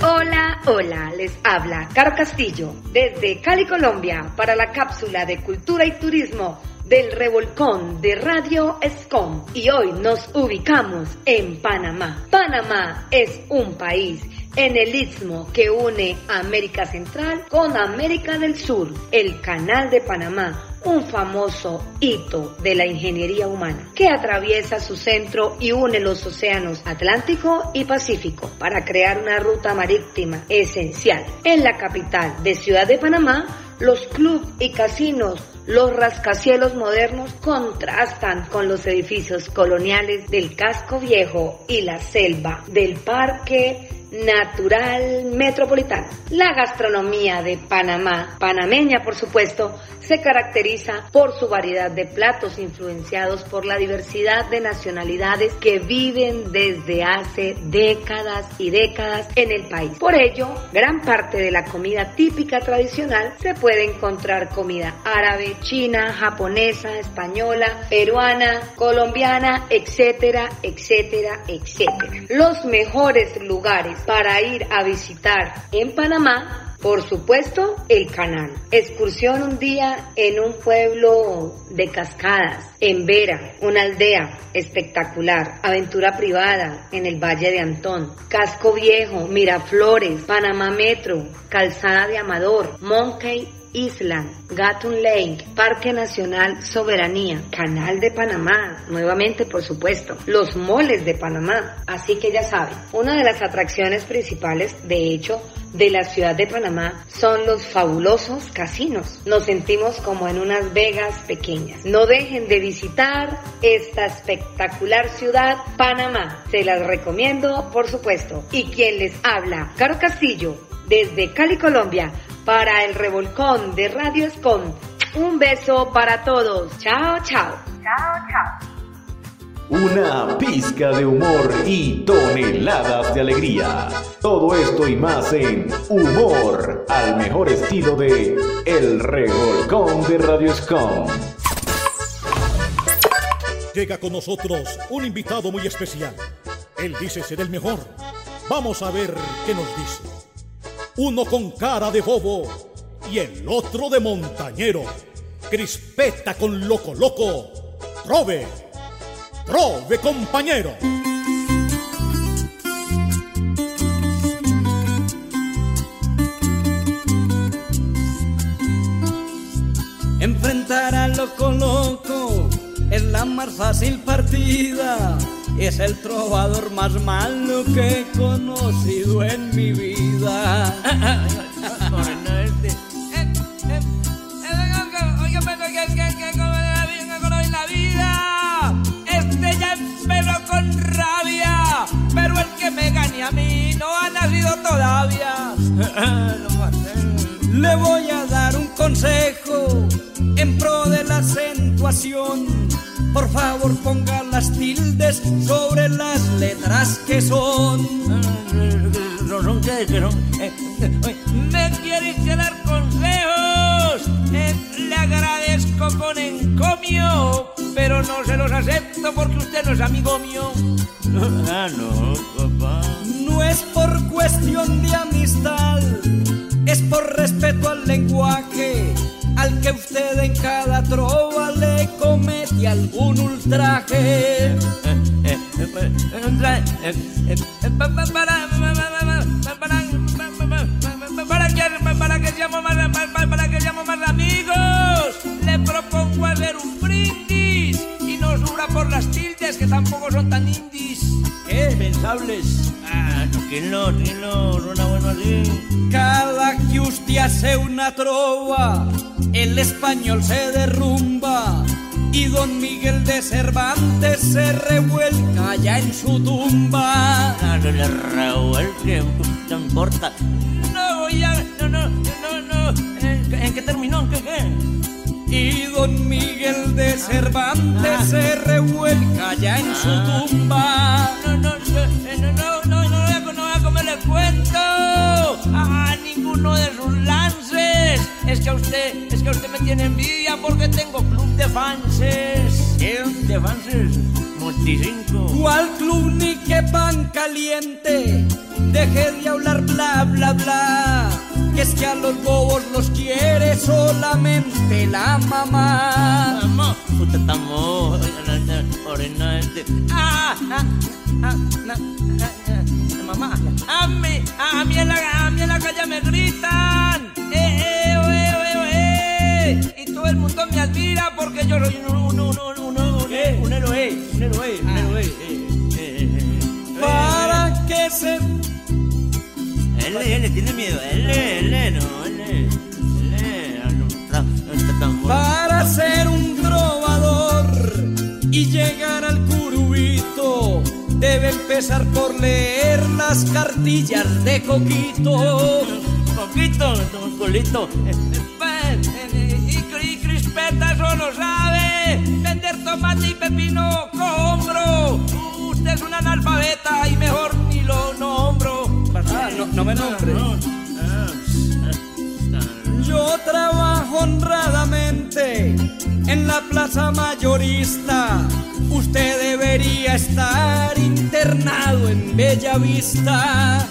Hola, hola, les habla Caro Castillo desde Cali, Colombia, para la cápsula de cultura y turismo del revolcón de Radio Escom. Y hoy nos ubicamos en Panamá. Panamá es un país en el istmo que une América Central con América del Sur, el Canal de Panamá, un famoso hito de la ingeniería humana que atraviesa su centro y une los océanos Atlántico y Pacífico para crear una ruta marítima esencial. En la capital de Ciudad de Panamá, los clubes y casinos, los rascacielos modernos contrastan con los edificios coloniales del casco viejo y la selva del parque natural metropolitano. La gastronomía de Panamá, panameña por supuesto, se caracteriza por su variedad de platos influenciados por la diversidad de nacionalidades que viven desde hace décadas y décadas en el país. Por ello, gran parte de la comida típica tradicional se puede encontrar comida árabe, china, japonesa, española, peruana, colombiana, etcétera, etcétera, etcétera. Los mejores lugares para ir a visitar en Panamá por supuesto, el canal. Excursión un día en un pueblo de cascadas, en Vera, una aldea espectacular. Aventura privada en el Valle de Antón. Casco Viejo, Miraflores, Panamá Metro, Calzada de Amador, Monkey Island, Gatun Lake, Parque Nacional Soberanía, Canal de Panamá, nuevamente por supuesto, los moles de Panamá. Así que ya saben, una de las atracciones principales, de hecho, de la ciudad de Panamá son los fabulosos casinos. Nos sentimos como en unas Vegas pequeñas. No dejen de visitar esta espectacular ciudad, Panamá. Se las recomiendo, por supuesto. Y quien les habla, Caro Castillo, desde Cali, Colombia, para el revolcón de Radio Escom. Un beso para todos. Chao, chao. Chao, chao. Una pizca de humor y toneladas de alegría. Todo esto y más en Humor, al mejor estilo de El Revolcón de Radio Scom. Llega con nosotros un invitado muy especial. Él dice ser el mejor. Vamos a ver qué nos dice. Uno con cara de bobo y el otro de montañero. Crispeta con loco loco. Trove. Trove compañero. Enfrentar al loco loco es la más fácil partida. Es el trovador más malo que he conocido en mi vida. Este ya empezó con rabia. Pero el que me gane a mí no ha nacido todavía. Le voy a dar un consejo en pro de la acentuación. Por favor, ponga las tildes sobre las letras que son. No son que son. ¿Me quiere dar consejos? Eh, le agradezco con encomio, pero no se los acepto porque usted no es amigo mío. Ah, no, papá. No es por cuestión de amistad, es por respeto al lenguaje, al que usted en cada trova le comete algún ultraje. Para que, seamos más, para, que seamos más amigos, le propongo hacer un brindis y no sura por las que tampoco son tan indies. ¿Qué? Pensables. Ah, no, que no, que no, no era bueno así. Cada que usted hace una trova, el español se derrumba y don Miguel de Cervantes se revuelca ya en su tumba. Ah, no le revuelque, no importa. No voy a, no, no, no, no, ¿en, en qué terminó? ¿En qué qué? y don Miguel de Cervantes se revuelca ya en su tumba. No, no, no, no, no, no, a comerle cuento a ninguno de sus lances. Es que a usted, es que a usted me tiene envidia porque tengo club de fanses. ¿Qué? ¿De fanses? 25. ¿Cuál club ni qué pan caliente? Deje de hablar bla bla bla que es que a los bobos los quiere solamente la mamá. Mamá, orinante. Ah, ah, ah, mamá, a mí, a mí en la, a mí en la calle me gritan. Eh, eh, oh, eh, oh, eh, oh, eh. Y todo el mundo me admira porque yo soy un, un, un, un, un, un, un héroe, un héroe, un héroe. eh, eh, eh. Para que se Él, él tiene miedo, él, él, no, él, no está, no. Para ser un trovador y llegar al curubito, debe empezar por leer las cartillas de Coquito. Coquito, un colito. Y, y Crispeta solo sabe vender tomate y pepino compro. Usted es un analfabeta y mejor ni lo nombro. No, no me nombre. Yo trabajo honradamente en la plaza mayorista. Usted debería estar internado en Bella Vista.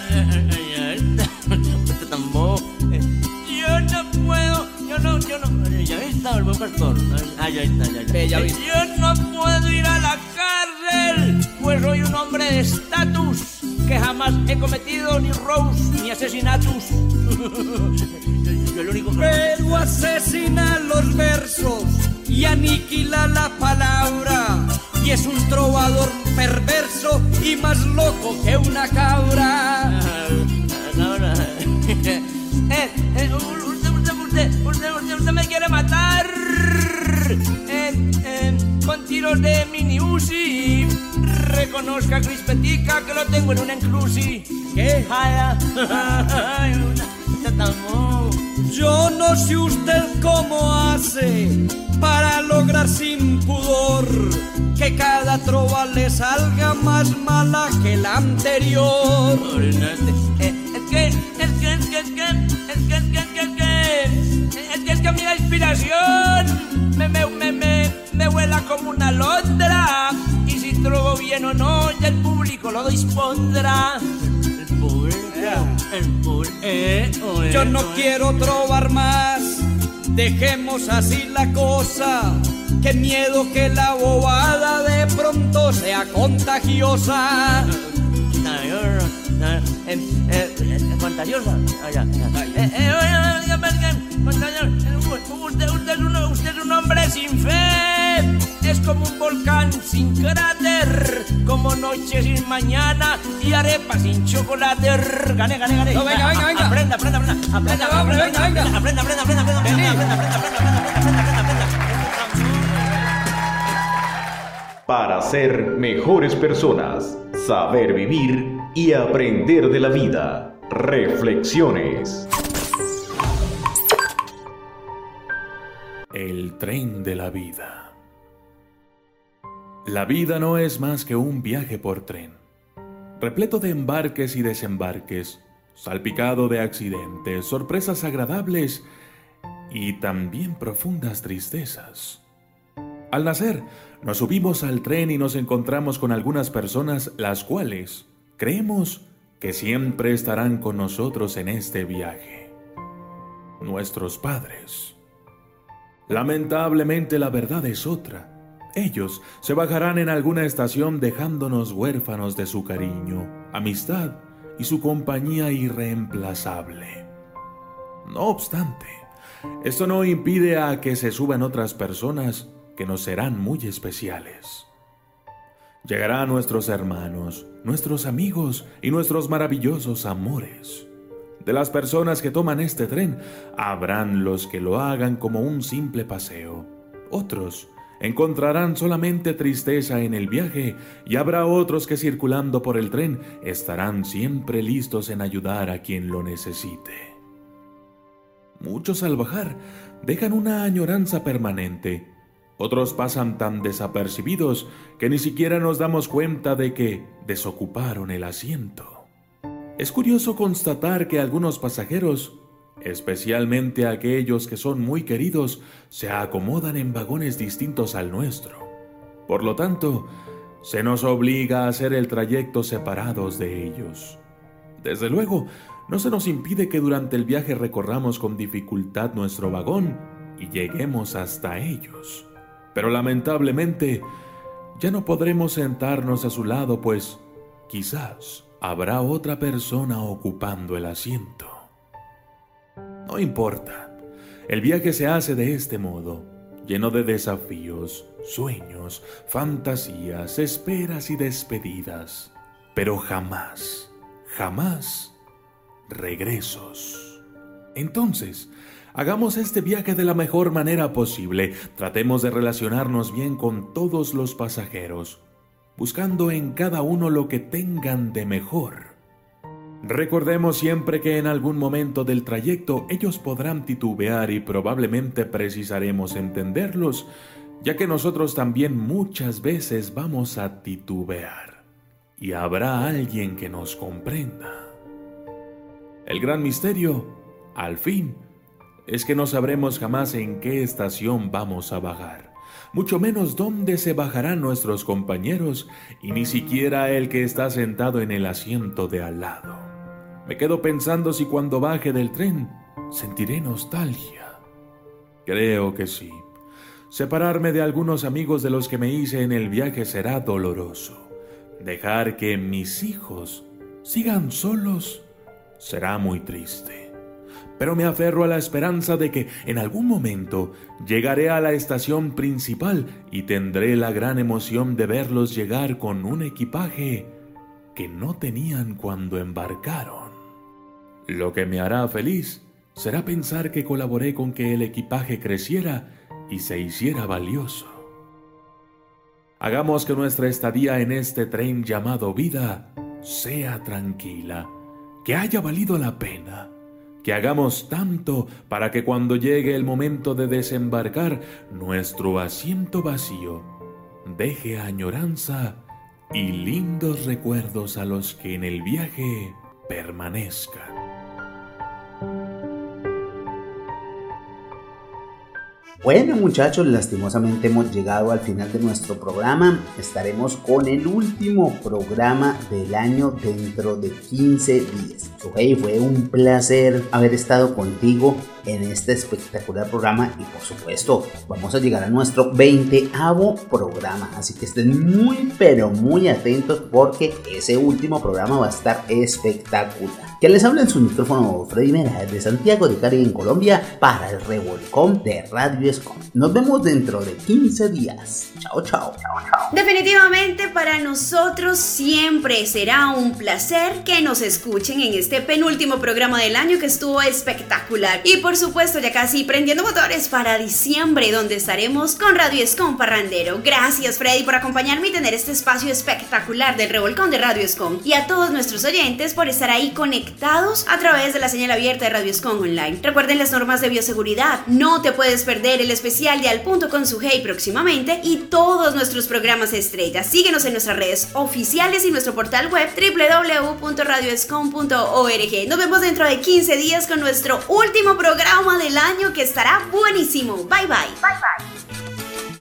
Tampoco. Yo no puedo, yo no, yo no. Ya está el buen pastor. Está, ya está. Bella Vista. Yo no puedo ir a la cárcel, pues soy un hombre de estatus que jamás he cometido ni robos ni asesinatos. *laughs* yo, yo lo único que Pero asesina los versos y aniquila la palabra. Y es un trovador perverso y más loco que una cabra. *laughs* Eh, eh, usted, usted, usted, usted, usted, usted me quiere matar eh, eh, con tiros de mini Uzi. Reconozca a Crispetica que lo tengo en una. Ay, ay, una- Yo no sé usted cómo hace para lograr sin pudor que cada trova le salga más mala que la anterior. Es que, es que, es que, es que, es que, es que, es que, es que, es que, es que a mí la inspiración me, me, me, me, me vuela como una londra. Y si trobo bien o no, ya el público lo dispondrá. Eh, Yo no quiero trobar más, dejemos así la cosa. Qué miedo que la bobada de pronto sea contagiosa. Eh, eh, eh, contagiosa. Ah. Eh, eh. Usted, usted es un, usted es un hombre sin fe. Es como un volcán sin cráter. Como noche sin mañana y arepa sin chocolate. Gane, gane, gane. No, venga, venga, venga. Aprenda, aprenda, aprenda. Aprenda, Venga, hombre, aprenda, venga, venga. aprenda, aprenda, aprenda, aprenda, Vení. aprenda, aprenda, aprenda, aprenda, aprenda, Para ser mejores personas, saber vivir y aprender de la vida. Reflexiones. El tren de la vida. La vida no es más que un viaje por tren, repleto de embarques y desembarques, salpicado de accidentes, sorpresas agradables y también profundas tristezas. Al nacer, nos subimos al tren y nos encontramos con algunas personas las cuales creemos que siempre estarán con nosotros en este viaje. Nuestros padres. Lamentablemente la verdad es otra. Ellos se bajarán en alguna estación dejándonos huérfanos de su cariño, amistad y su compañía irreemplazable. No obstante, esto no impide a que se suban otras personas que nos serán muy especiales. Llegarán nuestros hermanos, nuestros amigos y nuestros maravillosos amores. De las personas que toman este tren, habrán los que lo hagan como un simple paseo. Otros encontrarán solamente tristeza en el viaje y habrá otros que circulando por el tren estarán siempre listos en ayudar a quien lo necesite. Muchos al bajar dejan una añoranza permanente. Otros pasan tan desapercibidos que ni siquiera nos damos cuenta de que desocuparon el asiento. Es curioso constatar que algunos pasajeros, especialmente aquellos que son muy queridos, se acomodan en vagones distintos al nuestro. Por lo tanto, se nos obliga a hacer el trayecto separados de ellos. Desde luego, no se nos impide que durante el viaje recorramos con dificultad nuestro vagón y lleguemos hasta ellos. Pero lamentablemente, ya no podremos sentarnos a su lado, pues quizás habrá otra persona ocupando el asiento. No importa, el viaje se hace de este modo, lleno de desafíos, sueños, fantasías, esperas y despedidas, pero jamás, jamás regresos. Entonces, hagamos este viaje de la mejor manera posible, tratemos de relacionarnos bien con todos los pasajeros, buscando en cada uno lo que tengan de mejor. Recordemos siempre que en algún momento del trayecto ellos podrán titubear y probablemente precisaremos entenderlos, ya que nosotros también muchas veces vamos a titubear. Y habrá alguien que nos comprenda. El gran misterio, al fin, es que no sabremos jamás en qué estación vamos a bajar, mucho menos dónde se bajarán nuestros compañeros y ni siquiera el que está sentado en el asiento de al lado. Me quedo pensando si cuando baje del tren sentiré nostalgia. Creo que sí. Separarme de algunos amigos de los que me hice en el viaje será doloroso. Dejar que mis hijos sigan solos será muy triste. Pero me aferro a la esperanza de que en algún momento llegaré a la estación principal y tendré la gran emoción de verlos llegar con un equipaje que no tenían cuando embarcaron. Lo que me hará feliz será pensar que colaboré con que el equipaje creciera y se hiciera valioso. Hagamos que nuestra estadía en este tren llamado vida sea tranquila, que haya valido la pena, que hagamos tanto para que cuando llegue el momento de desembarcar, nuestro asiento vacío deje añoranza y lindos recuerdos a los que en el viaje permanezcan. Bueno muchachos, lastimosamente hemos llegado al final de nuestro programa. Estaremos con el último programa del año dentro de 15 días. Ok, fue un placer haber estado contigo en este espectacular programa y por supuesto vamos a llegar a nuestro 20 programa. Así que estén muy pero muy atentos porque ese último programa va a estar espectacular. Que les habla en su micrófono Freddy Mera de Santiago de Cari en Colombia para el revolcón de Radio Escom. Nos vemos dentro de 15 días. Chao, chao, chao, chao. Definitivamente para nosotros siempre será un placer que nos escuchen en este penúltimo programa del año que estuvo espectacular. Y por supuesto ya casi prendiendo motores para diciembre donde estaremos con Radio Escom Parrandero. Gracias Freddy por acompañarme y tener este espacio espectacular del revolcón de Radio Escom. Y a todos nuestros oyentes por estar ahí conectados a través de la señal abierta de Radio Escon Online. Recuerden las normas de bioseguridad. No te puedes perder el especial de Al Punto con su Hey próximamente y todos nuestros programas estrellas. Síguenos en nuestras redes oficiales y nuestro portal web www.radioscom.org. Nos vemos dentro de 15 días con nuestro último programa del año que estará buenísimo. Bye bye. Bye bye.